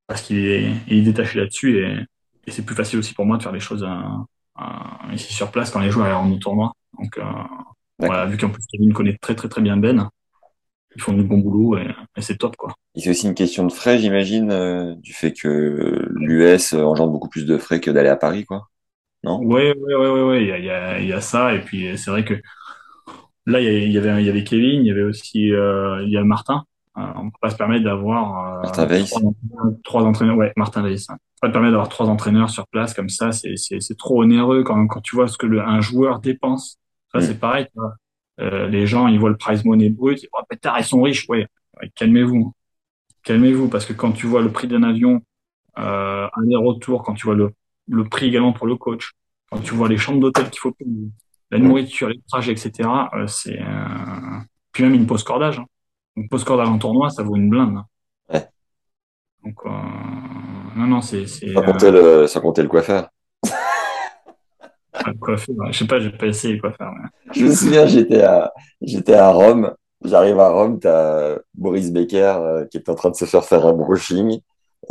parce qu'il est, il est détaché là-dessus et, et c'est plus facile aussi pour moi de faire les choses euh, euh, ici sur place quand les joueurs rentrent au tournoi. Donc, voilà, vu qu'en plus Kevin connaît très très très bien Ben, ils font du bon boulot et, et c'est top quoi. Et c'est aussi une question de frais, j'imagine, euh, du fait que l'US engendre beaucoup plus de frais que d'aller à Paris, quoi. Non? Oui, oui, oui, oui, oui. Il y a, il y a, il y a ça et puis c'est vrai que là il y avait, il y avait Kevin, il y avait aussi euh, il y a Martin. Euh, on ne peut pas se permettre d'avoir Martin Weiss. Trois, trois, entraîneurs. Ouais, Martin Weiss. Hein. On peut pas se permettre d'avoir trois entraîneurs sur place comme ça. C'est c'est trop onéreux quand quand tu vois ce que le, un joueur dépense. Ça mm. c'est pareil. Tu vois. Euh, les gens, ils voient le prize money brut, ils disent, oh, pétard, ils sont riches. Ouais, ouais calmez-vous. Calmez-vous, parce que quand tu vois le prix d'un avion, euh, aller-retour, quand tu vois le, le prix également pour le coach, quand tu vois les chambres d'hôtel qu'il faut payer, la nourriture, les trajets, etc., euh, c'est, euh... puis même une pause cordage. Hein. Une pause cordage en tournoi, ça vaut une blinde. Hein. Ouais. Donc, euh... non, non, c'est, c'est, sans compter le, sans compter le coiffeur. Coiffeur, je sais pas, j'ai pas essayé quoi faire. Mais... Je me souviens, j'étais à, j'étais à Rome. J'arrive à Rome, t'as Boris Becker euh, qui est en train de se faire faire un brushing.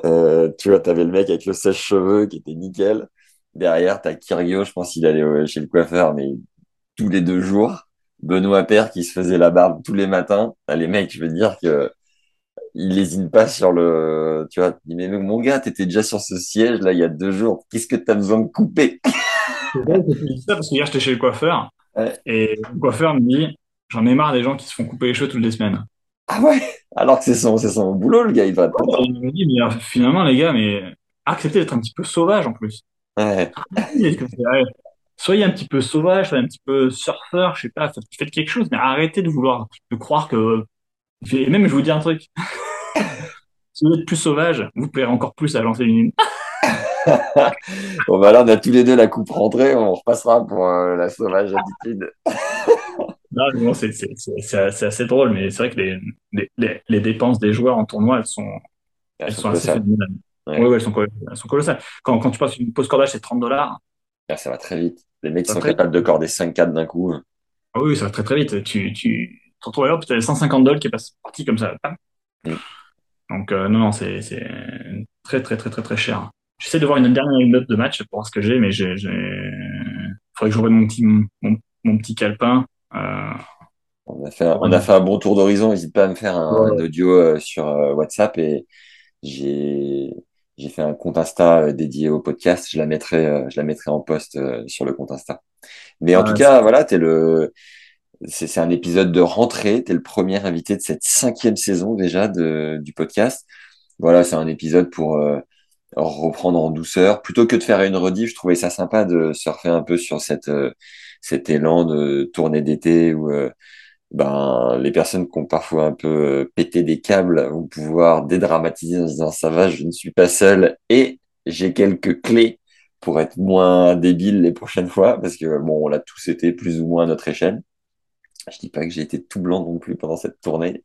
Euh, tu vois, t'avais le mec avec le sèche-cheveux qui était nickel. Derrière, t'as Kyrio, je pense qu'il allait chez le coiffeur, mais tous les deux jours. Benoît Père qui se faisait la barbe tous les matins. T'as les mecs, je veux dire que il lésine pas sur le, tu vois, il dit, mais mon gars, t'étais déjà sur ce siège, là, il y a deux jours. Qu'est-ce que t'as besoin de couper? Ça parce que hier, j'étais chez le coiffeur. Ouais. Et le coiffeur me dit, j'en ai marre des gens qui se font couper les cheveux toutes les semaines. Ah ouais? Alors que c'est son, son boulot, le gars, il va dit, mais finalement, les gars, mais acceptez d'être un petit peu sauvage en plus. Ouais. Soyez un petit peu sauvage, soyez un petit peu surfeur, je sais pas, faites quelque chose, mais arrêtez de vouloir, de croire que... Et même, je vous dis un truc. [laughs] si vous êtes plus sauvage, vous plairez encore plus à lancer une [laughs] bon, bah là, on a tous les deux la coupe rentrée, on repassera pour euh, la sauvage attitude. [laughs] non, bon, c'est assez drôle, mais c'est vrai que les, les, les, dépenses des joueurs en tournoi, elles sont, elles, elles sont, sont assez phénoménales. Ouais. ouais, elles, sont, elles sont colossales. Quand, quand tu passes une pause cordage, c'est 30 dollars. Ah, ça va très vite. Les mecs sont capables de corder 5-4 d'un coup. Ah oui, ça va très très vite. Tu, tu te retrouves là, tu as 150 dollars qui passent parti comme ça. Mm. Donc, euh, non, non, c'est très très très très très cher. J'essaie de voir une dernière note de match pour voir ce que j'ai, mais j'ai, faudrait que j'ouvre mon petit, mon, mon, petit calepin. Euh... On a fait, un, on a fait un bon tour d'horizon. N'hésite pas à me faire un, ouais. un audio euh, sur euh, WhatsApp et j'ai, j'ai fait un compte Insta dédié au podcast. Je la mettrai, je la mettrai en post sur le compte Insta. Mais en tout cas, voilà, t'es le, c'est, c'est un épisode de rentrée. T'es le premier invité de cette cinquième saison déjà de, du podcast. Voilà, c'est un épisode pour reprendre en douceur. Plutôt que de faire une rediff, je trouvais ça sympa de surfer un peu sur cette, euh, cet élan de tournée d'été où, euh, ben, les personnes qui ont parfois un peu pété des câbles vont pouvoir dédramatiser en disant ça va, je ne suis pas seul et j'ai quelques clés pour être moins débile les prochaines fois parce que bon, on l'a tous été plus ou moins à notre échelle. Je dis pas que j'ai été tout blanc non plus pendant cette tournée.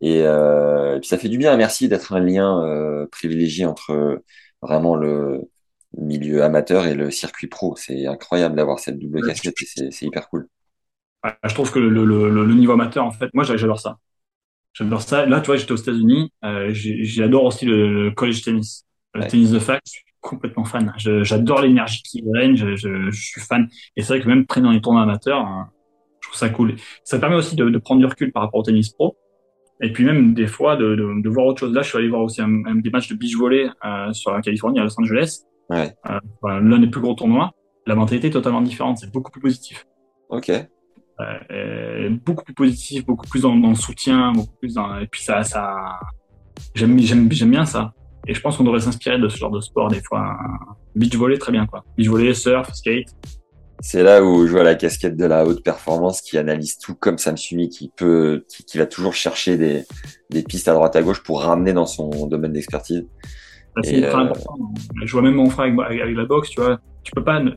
Et, euh, puis ça fait du bien. Merci d'être un lien euh, privilégié entre vraiment le milieu amateur et le circuit pro. C'est incroyable d'avoir cette double casquette et c'est hyper cool je trouve que le, le, le, niveau amateur, en fait, moi, j'adore ça. J'adore ça. Là, tu vois, j'étais aux États-Unis. Euh, j'adore aussi le, college tennis, le tennis de fac. Je suis complètement fan. J'adore l'énergie qui règne. Je, je, je, suis fan. Et c'est vrai que même traîner dans les tournois amateurs, hein, je trouve ça cool. Ça permet aussi de, de, prendre du recul par rapport au tennis pro. Et puis même des fois de, de, de voir autre chose. Là, je suis allé voir aussi un, des matchs de beach volley euh, sur la Californie à Los Angeles. Ouais. Euh, L'un des plus gros tournois. La mentalité est totalement différente. C'est beaucoup plus positif. Ok. Euh, beaucoup plus positif, beaucoup plus dans, dans, le soutien, beaucoup plus dans, et puis ça, ça, j'aime, j'aime, j'aime bien ça. Et je pense qu'on devrait s'inspirer de ce genre de sport des fois. Beach volley, très bien quoi. Beach volley, surf, skate. C'est là où je vois la casquette de la haute performance qui analyse tout comme Sam Sumi, qui peut, qui, qui, va toujours chercher des, des pistes à droite à gauche pour ramener dans son domaine d'expertise. c'est très euh, important. Je vois même mon frère avec, avec, la boxe, tu vois. Tu peux pas, ne, tu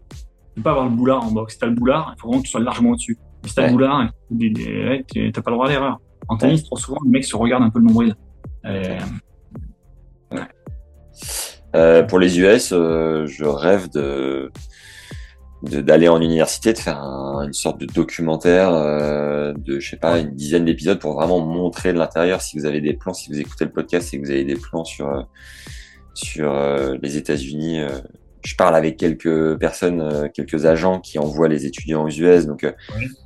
peux pas avoir le boulard en boxe. Si t'as le boulard, il faut vraiment que tu sois largement au-dessus. Si t'as boulard, t'as pas le droit à l'erreur. En tennis, trop souvent, le mec se regarde un peu le nombril. Euh, euh, pour les US, euh, je rêve de d'aller en université, de faire une sorte de documentaire euh, de, je sais pas, une dizaine d'épisodes pour vraiment montrer de l'intérieur. Si vous avez des plans, si vous écoutez le podcast et que vous avez des plans sur sur les États-Unis, je parle avec quelques personnes, euh, quelques agents qui envoient les étudiants aux US, donc euh,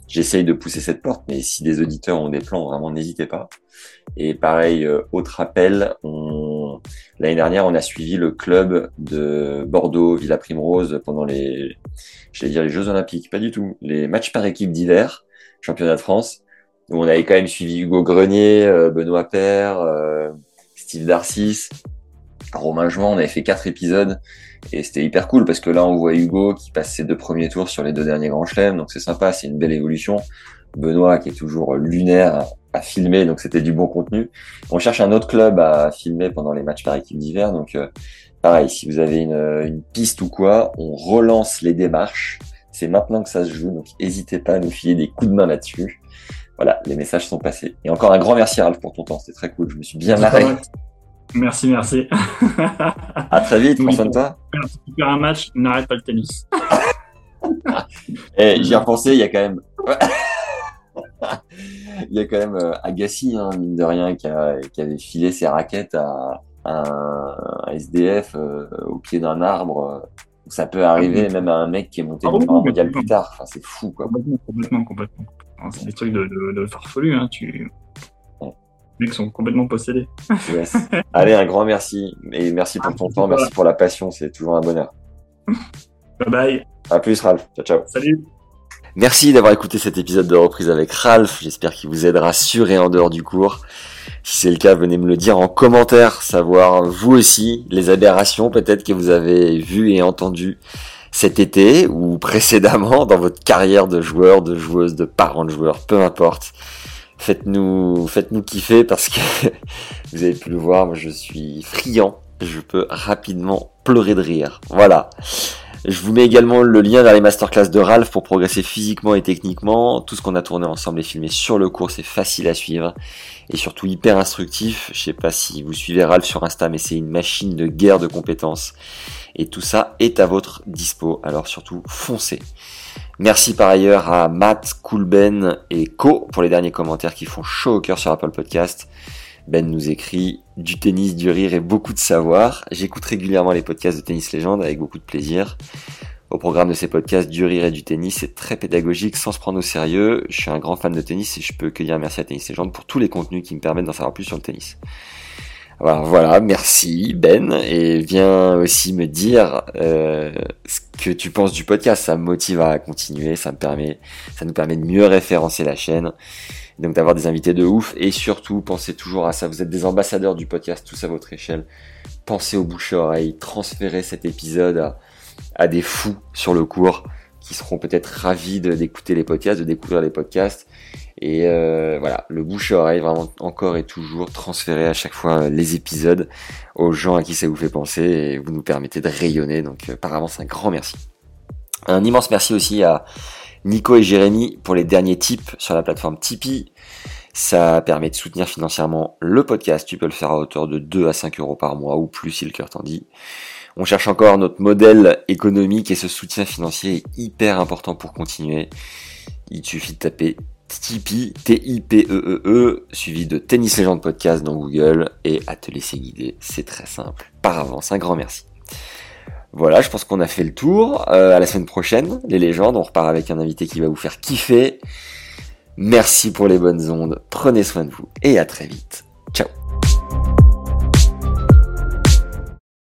j'essaye de pousser cette porte. Mais si des auditeurs ont des plans, vraiment n'hésitez pas. Et pareil, euh, autre appel, on... l'année dernière, on a suivi le club de Bordeaux, Villa Primrose pendant les, Jeux Olympiques, pas du tout, les matchs par équipe d'hiver, championnat de France, où on avait quand même suivi Hugo Grenier, Benoît Père, Steve Darcis, Romain Join, on avait fait quatre épisodes. Et c'était hyper cool parce que là, on voit Hugo qui passe ses deux premiers tours sur les deux derniers grands chelems. Donc c'est sympa, c'est une belle évolution. Benoît qui est toujours lunaire à filmer, donc c'était du bon contenu. On cherche un autre club à filmer pendant les matchs par équipe d'hiver. Donc euh, pareil, si vous avez une, une, piste ou quoi, on relance les démarches. C'est maintenant que ça se joue, donc n'hésitez pas à nous filer des coups de main là-dessus. Voilà, les messages sont passés. Et encore un grand merci Ralph pour ton temps, c'était très cool. Je me suis bien marré. Merci, merci. À très vite, prends soin de toi. Tu un match, n'arrête pas le tennis. Et [laughs] eh, j'y ai repensé, il y a quand même. [laughs] [laughs] il y a quand même euh, Agassi, hein, mine de rien, qui, a, qui, avait filé ses raquettes à, un SDF euh, au pied d'un arbre. Ça peut arriver même à un mec qui est monté ah, mondial plus tard. Enfin, c'est fou, quoi. Complètement, complètement. C'est des trucs de, de, de farfelu. Hein. Tu mecs sont complètement possédés. [laughs] Allez, un grand merci. Et merci pour ton temps, merci pour la passion, c'est toujours un bonheur. Bye bye. À plus, Ralph. Ciao, ciao. Salut. Merci d'avoir écouté cet épisode de reprise avec Ralph. J'espère qu'il vous aidera sur et en dehors du cours. Si c'est le cas, venez me le dire en commentaire, savoir vous aussi les aberrations peut-être que vous avez vues et entendues cet été ou précédemment dans votre carrière de joueur, de joueuse, de parent de joueur, peu importe faites-nous faites-nous kiffer parce que [laughs] vous avez pu le voir, moi je suis friand, je peux rapidement pleurer de rire. Voilà. Je vous mets également le lien vers les masterclass de Ralph pour progresser physiquement et techniquement. Tout ce qu'on a tourné ensemble est filmé sur le cours, c'est facile à suivre et surtout hyper instructif. Je sais pas si vous suivez Ralph sur Insta, mais c'est une machine de guerre de compétences. Et tout ça est à votre dispo. Alors surtout, foncez. Merci par ailleurs à Matt, Coolben et Co pour les derniers commentaires qui font chaud au cœur sur Apple Podcast. Ben nous écrit du tennis, du rire et beaucoup de savoir. J'écoute régulièrement les podcasts de Tennis Légende avec beaucoup de plaisir. Au programme de ces podcasts, du rire et du tennis, c'est très pédagogique sans se prendre au sérieux. Je suis un grand fan de tennis et je peux que dire merci à Tennis Légende pour tous les contenus qui me permettent d'en savoir plus sur le tennis. Alors voilà, merci Ben, et viens aussi me dire euh, ce que tu penses du podcast. Ça me motive à continuer, ça me permet, ça nous permet de mieux référencer la chaîne, donc d'avoir des invités de ouf. Et surtout, pensez toujours à ça. Vous êtes des ambassadeurs du podcast, tous à votre échelle. Pensez au bouche oreille, transférez cet épisode à, des fous sur le cours qui seront peut-être ravis d'écouter les podcasts, de découvrir les podcasts. Et euh, voilà, le bouche à oreille vraiment encore et toujours transférer à chaque fois les épisodes aux gens à qui ça vous fait penser et vous nous permettez de rayonner. Donc euh, par avance un grand merci. Un immense merci aussi à Nico et Jérémy pour les derniers tips sur la plateforme Tipeee. Ça permet de soutenir financièrement le podcast. Tu peux le faire à hauteur de 2 à 5 euros par mois ou plus si le cœur t'en dit. On cherche encore notre modèle économique et ce soutien financier est hyper important pour continuer. Il suffit de taper Tipeee, T-I-P-E-E-E, e e, suivi de Tennis Legend Podcast dans Google et à te laisser guider. C'est très simple. Par avance, un grand merci. Voilà, je pense qu'on a fait le tour. Euh, à la semaine prochaine, les légendes. On repart avec un invité qui va vous faire kiffer. Merci pour les bonnes ondes. Prenez soin de vous et à très vite. Ciao